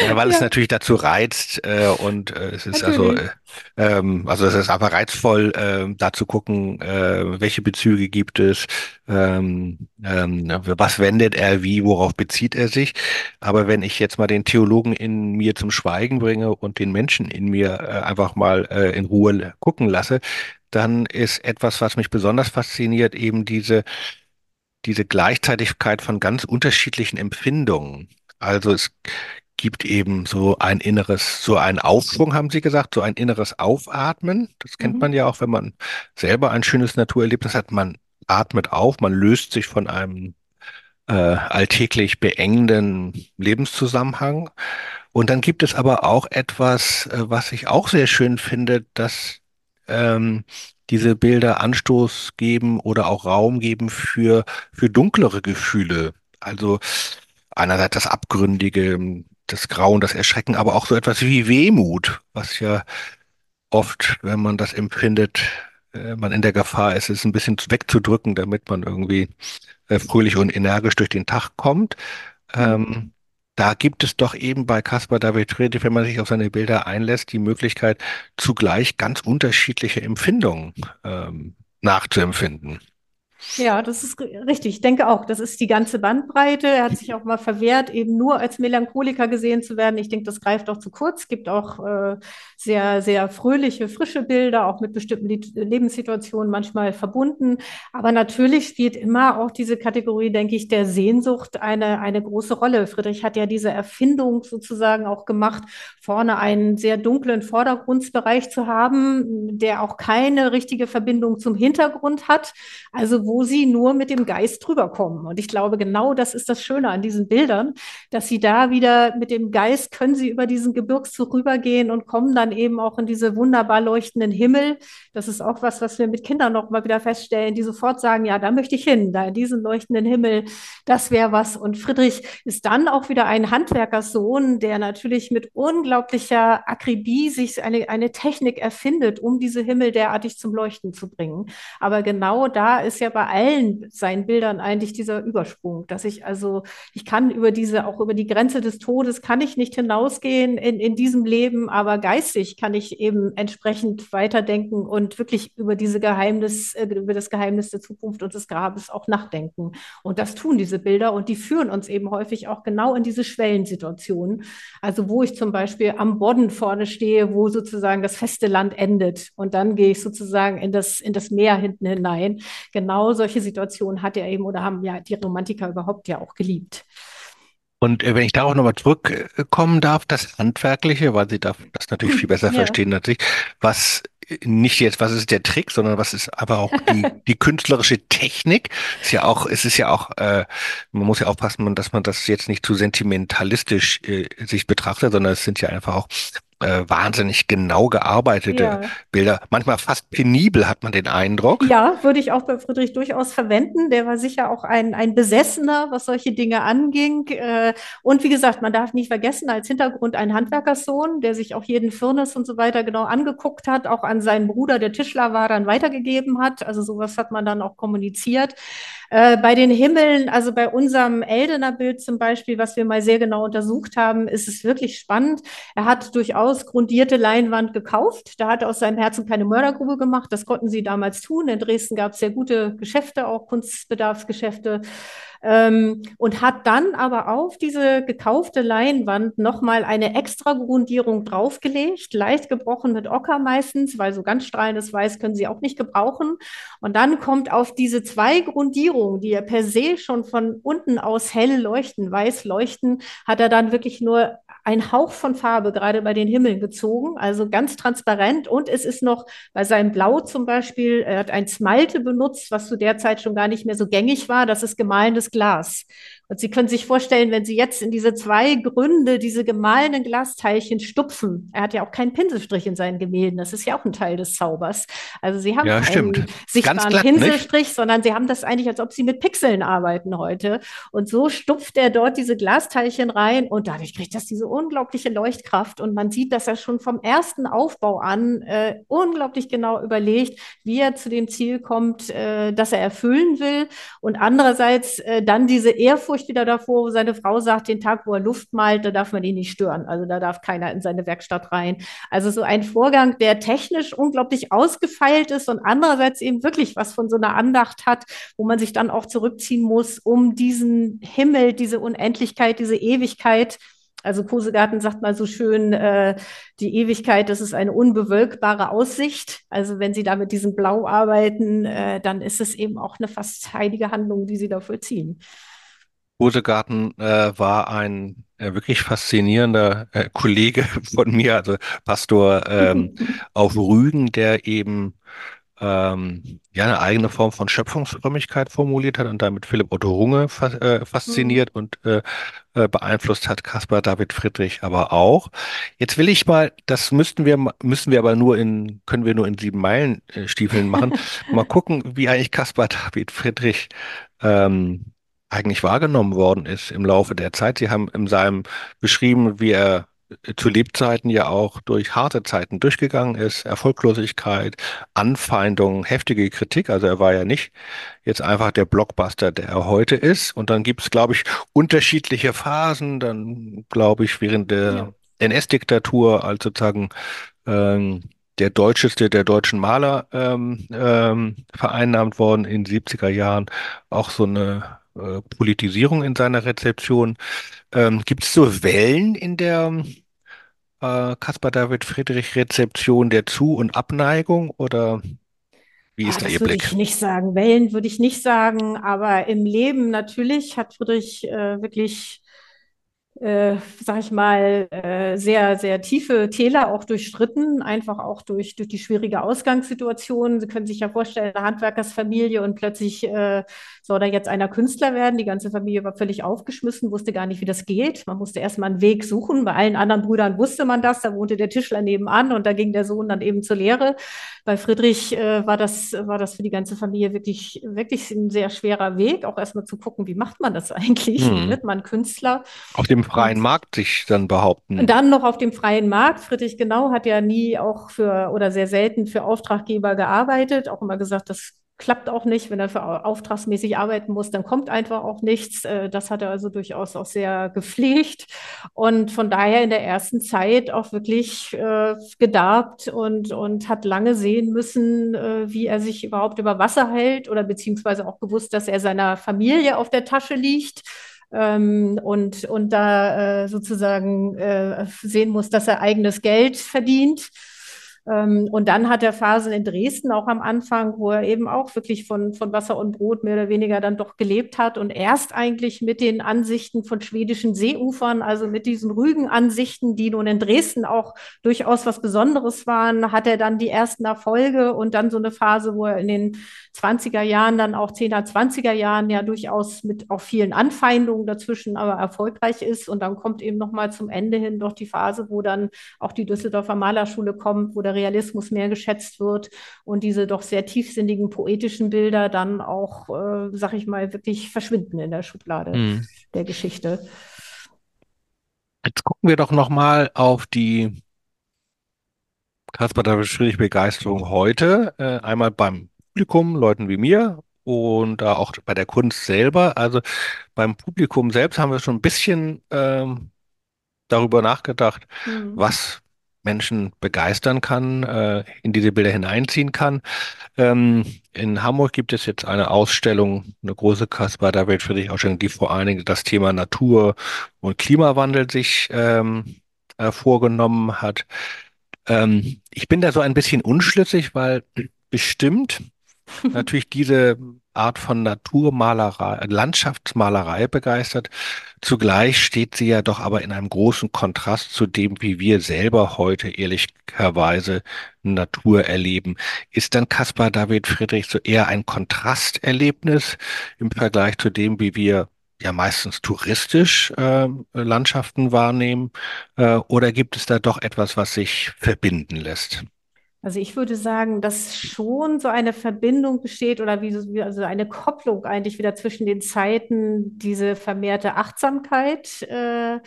weil es Ja, natürlich dazu reizt äh, und äh, es ist also, natürlich. äh, ähm, also es ist einfach reizvoll, äh, da zu gucken, äh, welche Bezüge gibt es, ähm, ähm, was wendet er wie, worauf bezieht er sich. Aber wenn ich jetzt mal den Theologen in mir zum Schweigen bringe und den Menschen in mir äh, einfach mal äh, in Ruhe gucken lasse, dann ist etwas, was mich besonders fasziniert, eben diese diese Gleichzeitigkeit von ganz unterschiedlichen Empfindungen. Also es gibt eben so ein inneres, so einen Aufschwung, haben Sie gesagt, so ein inneres Aufatmen. Das kennt man Mhm. ja auch, wenn man selber ein schönes Naturerlebnis hat. Man atmet auf, man löst sich von einem äh, alltäglich beengenden Lebenszusammenhang. Und dann gibt es aber auch etwas, äh, was ich auch sehr schön finde, dass ähm, diese Bilder Anstoß geben oder auch Raum geben für, für dunklere Gefühle. Also einerseits das Abgründige, das Grauen, das Erschrecken, aber auch so etwas wie Wehmut, was ja oft, wenn man das empfindet, äh, man in der Gefahr ist, es ein bisschen wegzudrücken, damit man irgendwie äh, fröhlich und energisch durch den Tag kommt. Ähm, da gibt es doch eben bei Caspar David Friedrich, wenn man sich auf seine Bilder einlässt, die Möglichkeit, zugleich ganz unterschiedliche Empfindungen ähm, nachzuempfinden. Ja, das ist ri- richtig. Ich denke auch, das ist die ganze Bandbreite. Er hat sich auch mal verwehrt, eben nur als Melancholiker gesehen zu werden. Ich denke, das greift auch zu kurz. Es gibt auch äh, sehr, sehr fröhliche, frische Bilder, auch mit bestimmten Lied- Lebenssituationen manchmal verbunden. Aber natürlich spielt immer auch diese Kategorie, denke ich, der Sehnsucht eine, eine große Rolle. Friedrich hat ja diese Erfindung sozusagen auch gemacht, vorne einen sehr dunklen Vordergrundsbereich zu haben, der auch keine richtige Verbindung zum Hintergrund hat. Also wo sie nur mit dem Geist drüber kommen. Und ich glaube, genau das ist das Schöne an diesen Bildern, dass sie da wieder mit dem Geist können sie über diesen Gebirgszug rübergehen und kommen dann eben auch in diese wunderbar leuchtenden Himmel. Das ist auch was, was wir mit Kindern noch mal wieder feststellen, die sofort sagen, ja, da möchte ich hin, da in diesen leuchtenden Himmel, das wäre was. Und Friedrich ist dann auch wieder ein Handwerkerssohn, der natürlich mit unglaublicher Akribie sich eine, eine Technik erfindet, um diese Himmel derartig zum Leuchten zu bringen. Aber genau da ist ja bei allen seinen Bildern eigentlich dieser Übersprung, dass ich also, ich kann über diese, auch über die Grenze des Todes, kann ich nicht hinausgehen in, in diesem Leben, aber geistig kann ich eben entsprechend weiterdenken und wirklich über diese Geheimnis, äh, über das Geheimnis der Zukunft und des Grabes auch nachdenken. Und das tun diese Bilder und die führen uns eben häufig auch genau in diese Schwellensituationen. Also wo ich zum Beispiel am Bodden vorne stehe, wo sozusagen das feste Land endet und dann gehe ich sozusagen in das, in das Meer hinten hinein. Genau genau solche Situationen hat er eben oder haben ja die Romantiker überhaupt ja auch geliebt. Und äh, wenn ich darauf nochmal zurückkommen darf, das Handwerkliche, weil Sie das natürlich viel besser Ja. verstehen als ich, was äh, nicht jetzt, was ist der Trick, sondern was ist aber auch die, die künstlerische Technik. Ist ja auch, es ist ja auch, äh, man muss ja aufpassen, dass man das jetzt nicht zu sentimentalistisch äh, sich betrachtet, sondern es sind ja einfach auch äh, wahnsinnig genau gearbeitete Ja. Bilder. Manchmal fast penibel, hat man den Eindruck. Ja, würde ich auch bei Friedrich durchaus verwenden. Der war sicher auch ein, ein Besessener, was solche Dinge anging. Äh, Und wie gesagt, man darf nicht vergessen, als Hintergrund ein Handwerkerssohn, der sich auch jeden Firnis und so weiter genau angeguckt hat, auch an seinen Bruder, der Tischler war, dann weitergegeben hat. Also sowas hat man dann auch kommuniziert. Äh, bei den Himmeln, also bei unserem Eldener Bild zum Beispiel, was wir mal sehr genau untersucht haben, ist es wirklich spannend. Er hat durchaus grundierte Leinwand gekauft. Da hat er aus seinem Herzen keine Mördergrube gemacht. Das konnten sie damals tun. In Dresden gab es sehr gute Geschäfte, auch Kunstbedarfsgeschäfte. Ähm, und hat dann aber auf diese gekaufte Leinwand nochmal eine extra Grundierung draufgelegt, leicht gebrochen mit Ocker meistens, weil so ganz strahlendes Weiß können sie auch nicht gebrauchen. Und dann kommt auf diese zwei Grundierungen, die ja per se schon von unten aus hell leuchten, weiß leuchten, hat er dann wirklich nur ein Hauch von Farbe gerade bei den Himmeln gezogen, also ganz transparent. Und es ist noch bei seinem Blau zum Beispiel, er hat ein Smalte benutzt, was zu der Zeit schon gar nicht mehr so gängig war. Das ist gemahlenes Glas. Und Sie können sich vorstellen, wenn Sie jetzt in diese zwei Gründe, diese gemahlenen Glasteilchen stupfen, er hat ja auch keinen Pinselstrich in seinen Gemälden, das ist ja auch ein Teil des Zaubers. Also Sie haben Ja, keinen sichtbaren glatt, nicht? Pinselstrich, sondern Sie haben das eigentlich, als ob Sie mit Pixeln arbeiten heute. Und so stupft er dort diese Glasteilchen rein und dadurch kriegt das diese unglaubliche Leuchtkraft. Und man sieht, dass er schon vom ersten Aufbau an äh, unglaublich genau überlegt, wie er zu dem Ziel kommt, äh, das er erfüllen will. Und andererseits äh, dann diese Ehrfurcht wieder davor, wo seine Frau sagt, den Tag, wo er Luft malt, da darf man ihn nicht stören. Also da darf keiner in seine Werkstatt rein. Also so ein Vorgang, der technisch unglaublich ausgefeilt ist und andererseits eben wirklich was von so einer Andacht hat, wo man sich dann auch zurückziehen muss, um diesen Himmel, diese Unendlichkeit, diese Ewigkeit also Kosegarten sagt mal so schön, äh, die Ewigkeit, das ist eine unbewölkbare Aussicht. Also wenn Sie da mit diesem Blau arbeiten, äh, dann ist es eben auch eine fast heilige Handlung, die Sie da vollziehen. Rosegarten äh, war ein äh, wirklich faszinierender äh, Kollege von mir, also Pastor ähm, auf Rügen, der eben ähm, ja eine eigene Form von Schöpfungsfrömmigkeit formuliert hat und damit Philipp Otto Runge fa äh, Mhm. fasziniert und äh, äh, beeinflusst hat, Caspar David Friedrich aber auch. Jetzt will ich mal, das müssten wir, müssen wir aber nur in, können wir nur in sieben Meilen äh, Stiefeln machen, mal gucken, wie eigentlich Caspar David Friedrich ähm, eigentlich wahrgenommen worden ist im Laufe der Zeit. Sie haben in seinem beschrieben, wie er zu Lebzeiten ja auch durch harte Zeiten durchgegangen ist, Erfolglosigkeit, Anfeindungen, heftige Kritik. Also er war ja nicht jetzt einfach der Blockbuster, der er heute ist. Und dann gibt es, glaube ich, unterschiedliche Phasen. Dann, glaube ich, während Ja. der NS-Diktatur als sozusagen ähm, der deutscheste der deutschen Maler ähm, ähm, vereinnahmt worden in den 70er Jahren. Auch so eine äh, Politisierung in seiner Rezeption. Ähm, gibt es so Wellen in der äh, Caspar David Friedrich Rezeption der Zu- und Abneigung oder wie Ah, ist da Ihr das würde Blick? ich nicht sagen. Wellen würde ich nicht sagen, aber im Leben natürlich hat Friedrich äh, wirklich äh, sag ich mal, äh, sehr, sehr tiefe Täler auch durchstritten, einfach auch durch, durch die schwierige Ausgangssituation. Sie können sich ja vorstellen, eine Handwerkersfamilie und plötzlich äh, soll da jetzt einer Künstler werden. Die ganze Familie war völlig aufgeschmissen, wusste gar nicht, wie das geht. Man musste erstmal einen Weg suchen. Bei allen anderen Brüdern wusste man das. Da wohnte der Tischler nebenan und da ging der Sohn dann eben zur Lehre. Bei Friedrich äh, war das, war das für die ganze Familie wirklich, wirklich ein sehr schwerer Weg, auch erstmal zu gucken, wie macht man das eigentlich? Hm. wird man Künstler? Auf dem freien Markt sich dann behaupten. dann noch auf dem freien Markt. Friedrich Genau hat ja nie auch für oder sehr selten für Auftraggeber gearbeitet, auch immer gesagt, das klappt auch nicht. Wenn er für auftragsmäßig arbeiten muss, dann kommt einfach auch nichts. Äh, Das hat er also durchaus auch sehr gepflegt und von daher in der ersten Zeit auch wirklich äh, gedarbt und, und hat lange sehen müssen, äh, wie er sich überhaupt über Wasser hält oder beziehungsweise auch gewusst, dass er seiner Familie auf der Tasche liegt ähm, und, und da äh, sozusagen äh, sehen muss, dass er eigenes Geld verdient. Ähm, und dann hat er Phasen in Dresden auch am Anfang, wo er eben auch wirklich von, von Wasser und Brot mehr oder weniger dann doch gelebt hat und erst eigentlich mit den Ansichten von schwedischen Seeufern, also mit diesen Rügenansichten, die nun in Dresden auch durchaus was Besonderes waren, hat er dann die ersten Erfolge und dann so eine Phase, wo er in den 20er Jahren, dann auch 10er, 20er Jahren ja durchaus mit auch vielen Anfeindungen dazwischen aber erfolgreich ist. Und dann kommt eben nochmal zum Ende hin doch die Phase, wo dann auch die Düsseldorfer Malerschule kommt, wo der Realismus mehr geschätzt wird und diese doch sehr tiefsinnigen poetischen Bilder dann auch, äh, sag ich mal, wirklich verschwinden in der Schublade mhm. der Geschichte. Jetzt gucken wir doch nochmal auf die Caspar David Friedrich Begeisterung heute. Äh, einmal beim Publikum, Leuten wie mir und äh, auch bei der Kunst selber. Also beim Publikum selbst haben wir schon ein bisschen ähm, darüber nachgedacht, mhm. was Menschen begeistern kann, äh, in diese Bilder hineinziehen kann. Ähm, in Hamburg gibt es jetzt eine Ausstellung, eine große Caspar David Friedrich Ausstellung, die vor allen Dingen das Thema Natur und Klimawandel sich ähm, äh, vorgenommen hat. Ähm, ich bin da so ein bisschen unschlüssig, weil bestimmt natürlich diese Art von Naturmalerei, Landschaftsmalerei begeistert. Zugleich steht sie ja doch aber in einem großen Kontrast zu dem, wie wir selber heute ehrlicherweise Natur erleben. Ist dann Caspar David Friedrich so eher ein Kontrasterlebnis im Vergleich zu dem, wie wir ja meistens touristisch äh, Landschaften wahrnehmen? Äh, oder gibt es da doch etwas, was sich verbinden lässt? Also ich würde sagen, dass schon so eine Verbindung besteht oder wie so, also eine Kopplung eigentlich wieder zwischen den Zeiten, diese vermehrte Achtsamkeit äh,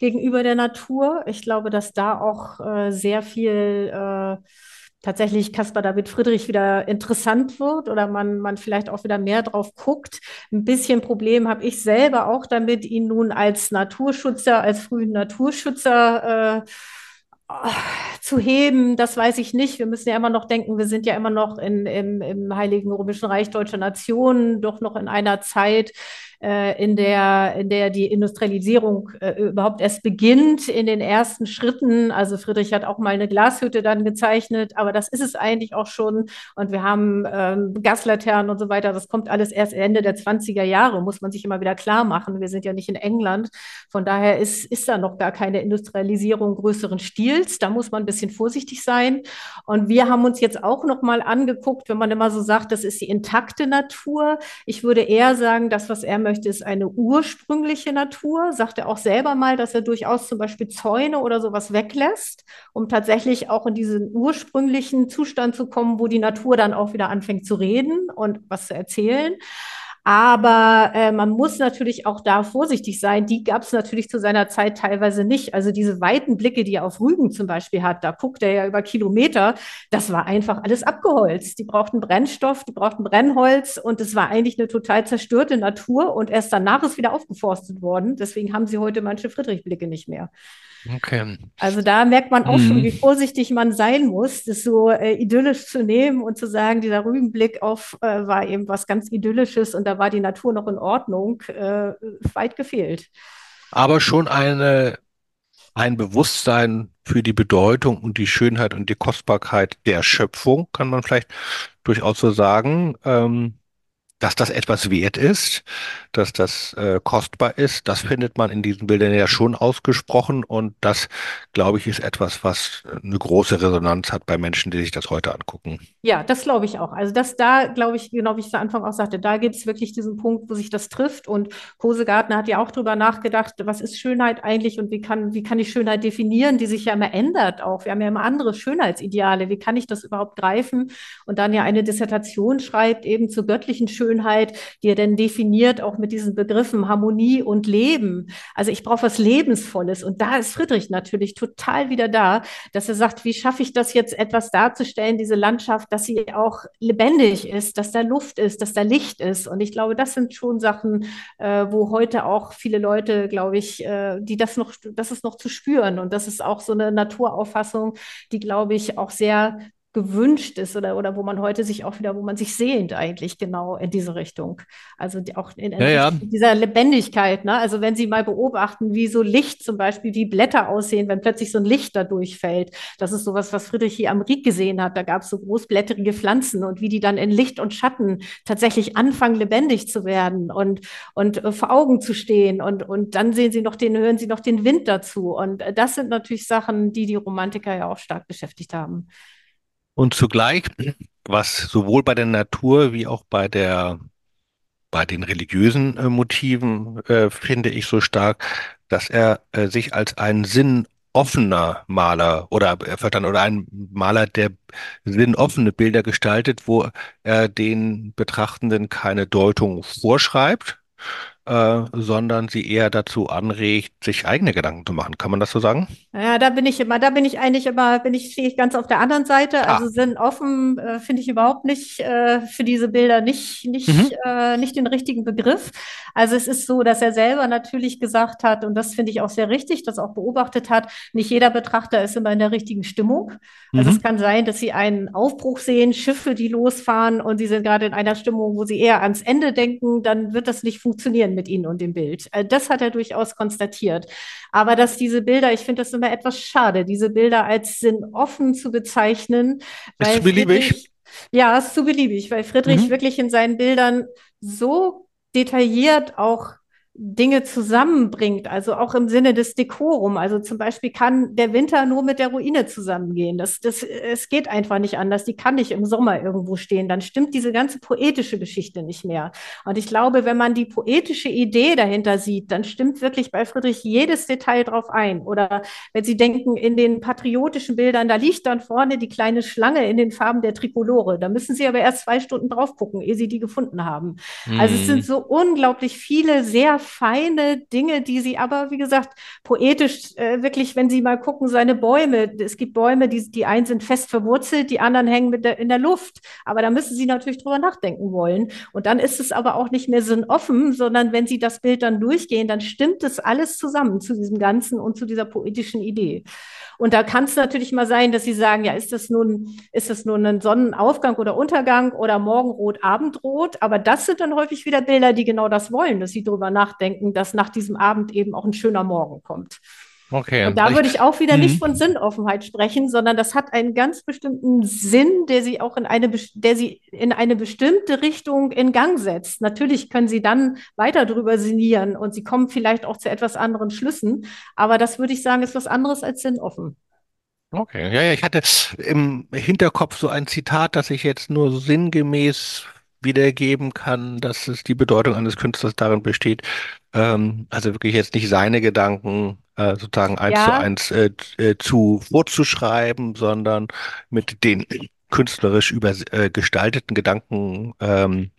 gegenüber der Natur. Ich glaube, dass da auch äh, sehr viel äh, tatsächlich Caspar David Friedrich wieder interessant wird oder man, man vielleicht auch wieder mehr drauf guckt. Ein bisschen Problem habe ich selber auch damit, ihn nun als Naturschützer, als frühen Naturschützer äh, zu heben, das weiß ich nicht. Wir müssen ja immer noch denken, wir sind ja immer noch in, im, im Heiligen Römischen Reich Deutscher Nationen, doch noch in einer Zeit, äh, in, der, in der die Industrialisierung äh, überhaupt erst beginnt, in den ersten Schritten. Also Friedrich hat auch mal eine Glashütte dann gezeichnet, aber das ist es eigentlich auch schon. Und wir haben ähm, Gaslaternen und so weiter. Das kommt alles erst Ende der 20er Jahre, muss man sich immer wieder klar machen. Wir sind ja nicht in England. Von daher ist, ist da noch gar keine Industrialisierung größeren Stils. Da muss man ein bisschen vorsichtig sein. Und wir haben uns jetzt auch noch mal angeguckt, wenn man immer so sagt, das ist die intakte Natur. Ich würde eher sagen, das, was er möchte, ist eine ursprüngliche Natur. Sagt er auch selber mal, dass er durchaus zum Beispiel Zäune oder sowas weglässt, um tatsächlich auch in diesen ursprünglichen Zustand zu kommen, wo die Natur dann auch wieder anfängt zu reden und was zu erzählen. Aber äh, man muss natürlich auch da vorsichtig sein. Die gab es natürlich zu seiner Zeit teilweise nicht. Also diese weiten Blicke, die er auf Rügen zum Beispiel hat, da guckt er ja über Kilometer. Das war einfach alles abgeholzt. Die brauchten Brennstoff, die brauchten Brennholz und es war eigentlich eine total zerstörte Natur. Und erst danach ist wieder aufgeforstet worden. Deswegen haben sie heute manche Friedrich-Blicke nicht mehr. Okay. Also da merkt man auch mhm. schon, wie vorsichtig man sein muss, das so äh, idyllisch zu nehmen und zu sagen, dieser Rübenblick auf äh, war eben was ganz Idyllisches und da war die Natur noch in Ordnung, äh, weit gefehlt. Aber schon eine, ein Bewusstsein für die Bedeutung und die Schönheit und die Kostbarkeit der Schöpfung, kann man vielleicht durchaus so sagen. Ähm, dass das etwas wert ist, dass das äh, kostbar ist, das findet man in diesen Bildern ja schon ausgesprochen und das, glaube ich, ist etwas, was eine große Resonanz hat bei Menschen, die sich das heute angucken. Ja, das glaube ich auch. Also das da, glaube ich, genau wie ich zu Anfang auch sagte, da gibt es wirklich diesen Punkt, wo sich das trifft und Kosegartner hat ja auch drüber nachgedacht, was ist Schönheit eigentlich und wie kann, wie kann ich Schönheit definieren, die sich ja immer ändert auch. Wir haben ja immer andere Schönheitsideale. Wie kann ich das überhaupt greifen? Und dann ja eine Dissertation schreibt eben zur göttlichen Schönheit Schönheit, die er denn definiert, auch mit diesen Begriffen Harmonie und Leben. Also ich brauche was Lebensvolles. Und da ist Friedrich natürlich total wieder da, dass er sagt, wie schaffe ich das jetzt etwas darzustellen, diese Landschaft, dass sie auch lebendig ist, dass da Luft ist, dass da Licht ist. Und ich glaube, das sind schon Sachen, äh, wo heute auch viele Leute, glaube ich, äh, die das noch, das ist noch zu spüren. Und das ist auch so eine Naturauffassung, die, glaube ich, auch sehr gewünscht ist oder, oder wo man heute sich auch wieder, wo man sich sehnt eigentlich genau in diese Richtung. Also die, auch in, in Ja, ja. Dieser Lebendigkeit. Ne? Also wenn Sie mal beobachten, wie so Licht zum Beispiel, wie Blätter aussehen, wenn plötzlich so ein Licht da durchfällt. Das ist sowas, was Friedrich hier am Ried gesehen hat. Da gab es so großblätterige Pflanzen und wie die dann in Licht und Schatten tatsächlich anfangen, lebendig zu werden und, und äh, vor Augen zu stehen. Und, und dann sehen Sie noch den, hören Sie noch den Wind dazu. Und äh, das sind natürlich Sachen, die die Romantiker ja auch stark beschäftigt haben. Und zugleich, was sowohl bei der Natur wie auch bei der, bei den religiösen äh, Motiven äh, finde ich so stark, dass er äh, sich als ein sinnoffener Maler oder äh, verstanden oder ein Maler, der sinnoffene Bilder gestaltet, wo er den Betrachtenden keine Deutung vorschreibt, äh, sondern sie eher dazu anregt, sich eigene Gedanken zu machen. Kann man das so sagen? Ja, da bin ich immer, da bin ich eigentlich immer, bin ich, stehe ich ganz auf der anderen Seite. Also Ah, sind offen, äh, finde ich überhaupt nicht äh, für diese Bilder nicht, mhm, nicht, äh, nicht den richtigen Begriff. Also es ist so, dass er selber natürlich gesagt hat, und das finde ich auch sehr richtig, das auch beobachtet hat, nicht jeder Betrachter ist immer in der richtigen Stimmung. Also mhm, es kann sein, dass sie einen Aufbruch sehen, Schiffe, die losfahren und sie sind gerade in einer Stimmung, wo sie eher ans Ende denken, dann wird das nicht funktionieren mit ihnen und dem Bild. Äh, das hat er durchaus konstatiert. Aber dass diese Bilder, ich finde das immer etwas schade, diese Bilder als sinnoffen zu bezeichnen, ist zu beliebig. Ja, ist zu beliebig, weil Friedrich Mhm, wirklich in seinen Bildern so detailliert auch Dinge zusammenbringt, also auch im Sinne des Dekorum. Also zum Beispiel kann der Winter nur mit der Ruine zusammengehen. Das, das, es geht einfach nicht anders. Die kann nicht im Sommer irgendwo stehen. Dann stimmt diese ganze poetische Geschichte nicht mehr. Und ich glaube, wenn man die poetische Idee dahinter sieht, dann stimmt wirklich bei Friedrich jedes Detail drauf ein. Oder wenn Sie denken, in den patriotischen Bildern, da liegt dann vorne die kleine Schlange in den Farben der Trikolore. Da müssen Sie aber erst zwei Stunden drauf gucken, ehe Sie die gefunden haben. Also es sind mhm. so unglaublich viele sehr feine Dinge, die sie aber, wie gesagt, poetisch äh, wirklich, wenn sie mal gucken, seine Bäume, es gibt Bäume, die, die einen sind fest verwurzelt, die anderen hängen mit der, in der Luft. Aber da müssen sie natürlich drüber nachdenken wollen. Und dann ist es aber auch nicht mehr sinnoffen, sondern wenn sie das Bild dann durchgehen, dann stimmt es alles zusammen zu diesem Ganzen und zu dieser poetischen Idee. Und da kann es natürlich mal sein, dass Sie sagen, ja, ist das nun, ist das nun ein Sonnenaufgang oder Untergang oder Morgenrot, Abendrot? Aber das sind dann häufig wieder Bilder, die genau das wollen, dass Sie darüber nachdenken, dass nach diesem Abend eben auch ein schöner Morgen kommt. Okay. Und da würde ich auch wieder nicht mhm. von Sinnoffenheit sprechen, sondern das hat einen ganz bestimmten Sinn, der sie auch in eine, der sie in eine bestimmte Richtung in Gang setzt. Natürlich können sie dann weiter drüber sinnieren und sie kommen vielleicht auch zu etwas anderen Schlüssen, aber das würde ich sagen, ist was anderes als sinnoffen. Okay, ja, ja, ich hatte im Hinterkopf so ein Zitat, das ich jetzt nur sinngemäß wiedergeben kann, dass es die Bedeutung eines Künstlers darin besteht, ähm, also wirklich jetzt nicht seine Gedanken äh, sozusagen eins zu Ja, eins äh, äh, zu vorzuschreiben, sondern mit den künstlerisch über, äh, gestalteten Gedanken ähm,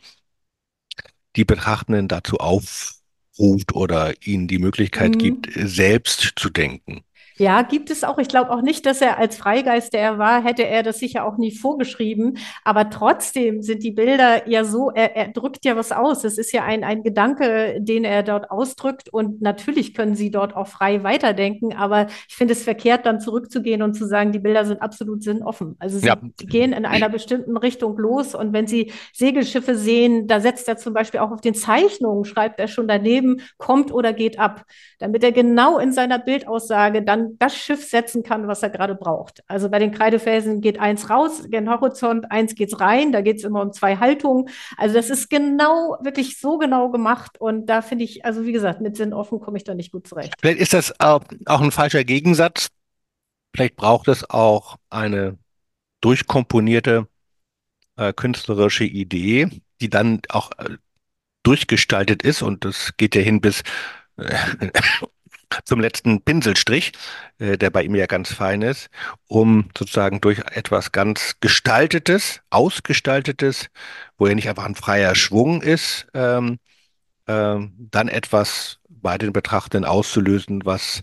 die Betrachtenden dazu aufruft oder ihnen die Möglichkeit gibt, mhm. selbst zu denken. Ja, gibt es auch. Ich glaube auch nicht, dass er als Freigeist, der er war, hätte er das sicher auch nie vorgeschrieben. Aber trotzdem sind die Bilder ja so, er, er drückt ja was aus. Es ist ja ein, ein Gedanke, den er dort ausdrückt. Und natürlich können sie dort auch frei weiterdenken. Aber ich finde es verkehrt, dann zurückzugehen und zu sagen, die Bilder sind absolut sinnoffen. Also Ja, sie gehen in einer bestimmten Richtung los. Und wenn sie Segelschiffe sehen, da setzt er zum Beispiel auch auf den Zeichnungen, schreibt er schon daneben, kommt oder geht ab damit er genau in seiner Bildaussage dann das Schiff setzen kann, was er gerade braucht. Also bei den Kreidefelsen geht eins raus, gen Horizont, eins geht's rein, da geht es immer um zwei Haltungen. Also das ist genau, wirklich so genau gemacht und da finde ich, also wie gesagt, mit Sinn offen komme ich da nicht gut zurecht. vielleicht ist das auch, ein falscher Gegensatz. Vielleicht braucht es auch eine durchkomponierte äh, künstlerische Idee, die dann auch äh, durchgestaltet ist und das geht ja hin bis äh, zum letzten Pinselstrich, äh, der bei ihm ja ganz fein ist, um sozusagen durch etwas ganz Gestaltetes, Ausgestaltetes, wo ja nicht einfach ein freier Schwung ist, ähm, ähm, dann etwas bei den Betrachtenden auszulösen, was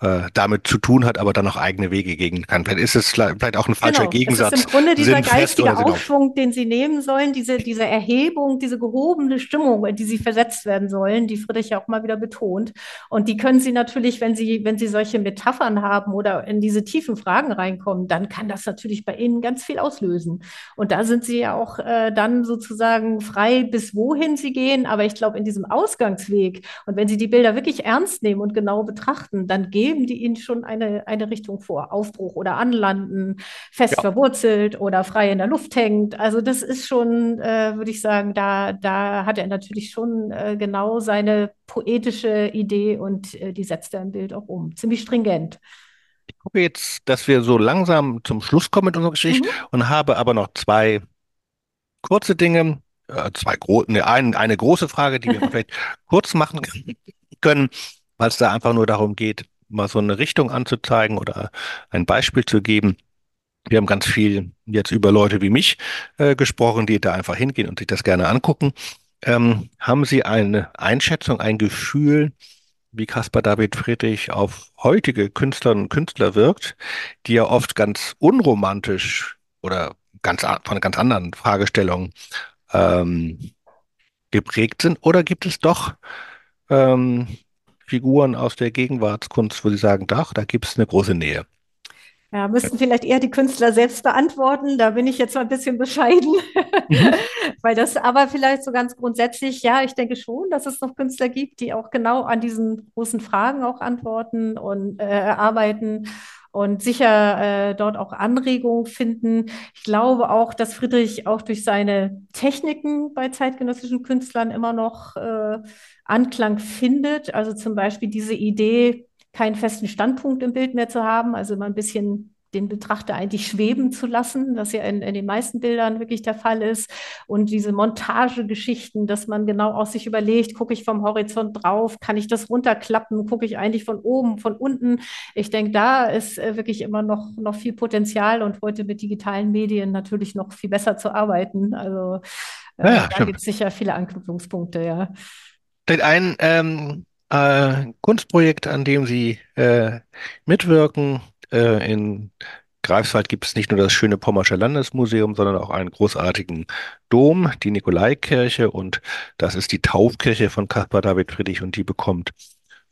äh, damit zu tun hat, aber dann noch eigene Wege gehen kann. Vielleicht ist es vielleicht auch ein falscher Genau, es ist im Gegensatz, Grunde dieser geistige. Aufschwung, den Sie nehmen sollen, diese, diese Erhebung, diese gehobene Stimmung, in die Sie versetzt werden sollen, die Friedrich ja auch mal wieder betont. Und die können Sie natürlich, wenn Sie, wenn Sie solche Metaphern haben oder in diese tiefen Fragen reinkommen, dann kann das natürlich bei Ihnen ganz viel auslösen. Und da sind Sie ja auch äh, dann sozusagen frei, bis wohin Sie gehen. Aber ich glaube, in diesem Ausgangsweg und wenn Sie die Bilder wirklich ernst nehmen und genau betrachten, dann geben die Ihnen schon eine, eine Richtung vor. Aufbruch oder Anlanden, fest Ja, verwurzelt oder frei in der Luft hängt. Also das ist schon, äh, würde ich sagen, da, da hat er natürlich schon äh, genau seine poetische Idee und äh, die setzt er im Bild auch um. Ziemlich stringent. ich gucke jetzt, dass wir so langsam zum Schluss kommen mit unserer Geschichte Mhm. und habe aber noch zwei kurze Dinge, äh, zwei gro ne, ein, eine große Frage, die wir vielleicht kurz machen können, weil es da einfach nur darum geht, mal so eine Richtung anzuzeigen oder ein Beispiel zu geben. Wir haben ganz viel jetzt über Leute wie mich äh, gesprochen, die da einfach hingehen und sich das gerne angucken. Ähm, haben Sie eine Einschätzung, ein Gefühl, wie Caspar David Friedrich auf heutige Künstlerinnen und Künstler wirkt, die ja oft ganz unromantisch oder ganz von ganz anderen Fragestellungen ähm, geprägt sind? Oder gibt es doch ähm, Figuren aus der Gegenwartskunst, wo Sie sagen, doch, da gibt es eine große Nähe? Ja, müssten vielleicht eher die Künstler selbst beantworten. Da bin ich jetzt mal ein bisschen bescheiden, Mhm. weil das aber vielleicht so ganz grundsätzlich, ja, ich denke schon, dass es noch Künstler gibt, die auch genau an diesen großen Fragen auch antworten und äh, arbeiten und sicher äh, dort auch Anregungen finden. Ich glaube auch, dass Friedrich auch durch seine Techniken bei zeitgenössischen Künstlern immer noch äh, Anklang findet. Also zum Beispiel diese Idee, keinen festen Standpunkt im Bild mehr zu haben, also immer ein bisschen den Betrachter eigentlich schweben zu lassen, was ja in, in den meisten Bildern wirklich der Fall ist. Und diese Montagegeschichten, dass man genau aus sich überlegt, gucke ich vom Horizont drauf, kann ich das runterklappen, gucke ich eigentlich von oben, von unten. Ich denke, da ist äh, wirklich immer noch, noch viel Potenzial und heute mit digitalen Medien natürlich noch viel besser zu arbeiten. Also Ja, äh, ja, da gibt es sicher viele Anknüpfungspunkte, ja. Vielleicht ein ähm, äh, Kunstprojekt, an dem Sie äh, mitwirken. Äh, in Greifswald gibt es nicht nur das schöne Pommersche Landesmuseum, sondern auch einen großartigen Dom, die Nikolaikirche, und das ist die Taufkirche von Caspar David Friedrich und die bekommt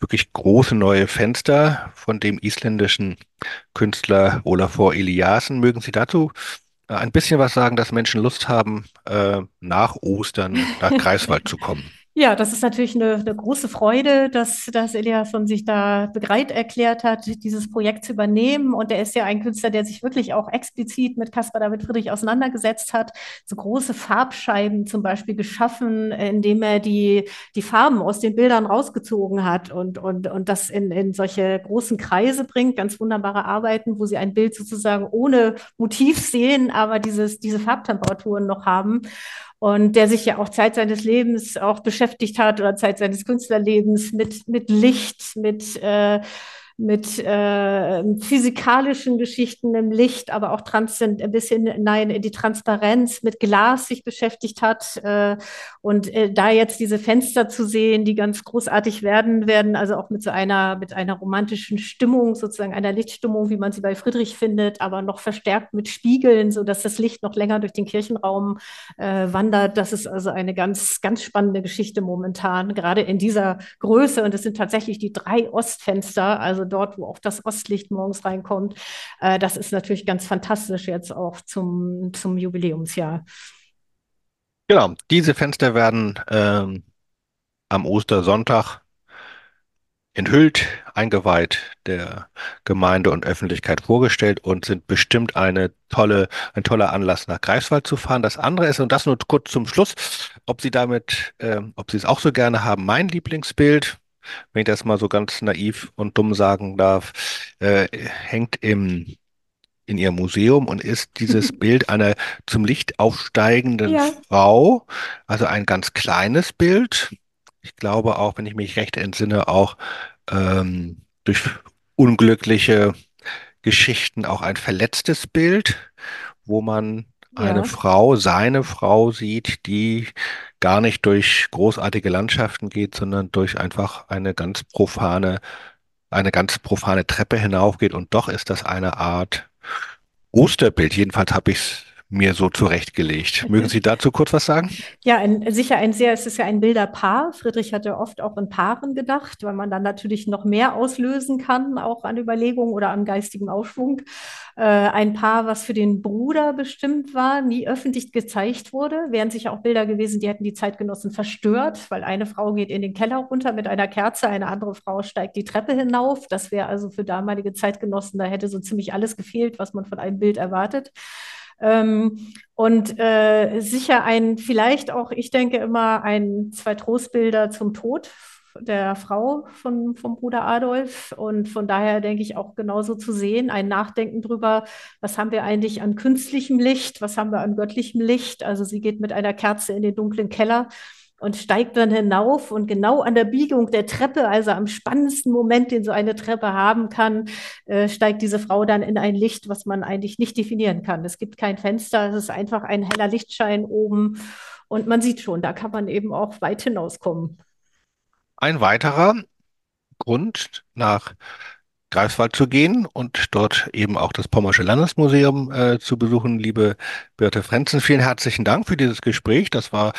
wirklich große neue Fenster von dem isländischen Künstler Olafur Eliasson. Mögen Sie dazu äh, ein bisschen was sagen, dass Menschen Lust haben, äh, nach Ostern nach Greifswald zu kommen? Ja, das ist natürlich eine, eine große Freude, dass, dass Eliasson sich da bereit erklärt hat, dieses Projekt zu übernehmen. Und er ist ja ein Künstler, der sich wirklich auch explizit mit Caspar David Friedrich auseinandergesetzt hat, so große Farbscheiben zum Beispiel geschaffen, indem er die, die Farben aus den Bildern rausgezogen hat und, und, und das in, in solche großen Kreise bringt. Ganz wunderbare Arbeiten, wo sie ein Bild sozusagen ohne Motiv sehen, aber dieses, diese Farbtemperaturen noch haben und der sich ja auch Zeit seines Lebens auch beschäftigt hat oder Zeit seines Künstlerlebens mit, mit Licht, mit, äh, mit äh, physikalischen Geschichten im Licht, aber auch transzend ein bisschen nein, in die Transparenz mit Glas sich beschäftigt hat. Äh, und äh, da jetzt diese Fenster zu sehen, die ganz großartig werden werden, also auch mit so einer, mit einer romantischen Stimmung, sozusagen einer Lichtstimmung, wie man sie bei Friedrich findet, aber noch verstärkt mit Spiegeln, sodass das Licht noch länger durch den Kirchenraum äh, wandert. Das ist also eine ganz, ganz spannende Geschichte momentan, gerade in dieser Größe. Und es sind tatsächlich die drei Ostfenster, also dort, wo auch das Ostlicht morgens reinkommt. Äh, das ist natürlich ganz fantastisch jetzt auch zum, zum Jubiläumsjahr. Genau, diese Fenster werden ähm, am Ostersonntag enthüllt, eingeweiht der Gemeinde und Öffentlichkeit vorgestellt und sind bestimmt eine tolle, ein toller Anlass, nach Greifswald zu fahren. Das andere ist, und das nur kurz zum Schluss, ob Sie damit, ähm, ob Sie es auch so gerne haben, mein Lieblingsbild, wenn ich das mal so ganz naiv und dumm sagen darf, äh, hängt im in ihrem Museum und ist dieses Bild einer zum Licht aufsteigenden Ja, Frau, also ein ganz kleines Bild. Ich glaube auch, wenn ich mich recht entsinne, auch ähm, durch unglückliche Geschichten auch ein verletztes Bild, wo man eine ja. Frau, seine Frau sieht, die gar nicht durch großartige Landschaften geht, sondern durch einfach eine ganz profane eine ganz profane Treppe hinaufgeht und doch ist das eine Art Osterbild. Jedenfalls habe ich es mir so zurechtgelegt. Mögen Sie dazu kurz was sagen? Ja, ein, sicher ein sehr, es ist ja ein wilder Paar. Friedrich hatte oft auch in Paaren gedacht, weil man dann natürlich noch mehr auslösen kann, auch an Überlegungen oder an geistigem Aufschwung. Äh, ein Paar, was für den Bruder bestimmt war, nie öffentlich gezeigt wurde, wären sicher auch Bilder gewesen, die hätten die Zeitgenossen verstört, weil eine Frau geht in den Keller runter mit einer Kerze, eine andere Frau steigt die Treppe hinauf. Das wäre also für damalige Zeitgenossen, da hätte so ziemlich alles gefehlt, was man von einem Bild erwartet. Ähm, und äh, sicher ein, vielleicht auch, ich denke immer, ein, zwei Trostbilder zum Tod der Frau von, vom Bruder Adolf. Und von daher denke ich auch genauso zu sehen, ein Nachdenken drüber, was haben wir eigentlich an künstlichem Licht, was haben wir an göttlichem Licht. Also sie geht mit einer Kerze in den dunklen Keller und steigt dann hinauf und genau an der Biegung der Treppe, also am spannendsten Moment, den so eine Treppe haben kann, äh, steigt diese Frau dann in ein Licht, was man eigentlich nicht definieren kann. Es gibt kein Fenster, es ist einfach ein heller Lichtschein oben und man sieht schon, da kann man eben auch weit hinauskommen. Ein weiterer Grund, nach Greifswald zu gehen und dort eben auch das Pommersche Landesmuseum äh, zu besuchen. Liebe Birte Frenzen, vielen herzlichen Dank für dieses Gespräch. Das war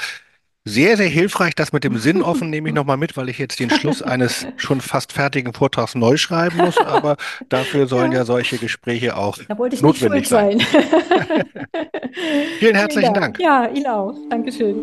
sehr, sehr hilfreich. Das mit dem Sinn offen nehme ich nochmal mit, weil ich jetzt den Schluss eines schon fast fertigen Vortrags neu schreiben muss. Aber dafür sollen ja, ja solche Gespräche auch da wollte ich notwendig nicht sein. Vielen herzlichen Dank. Ja, Ihnen auch. Dankeschön.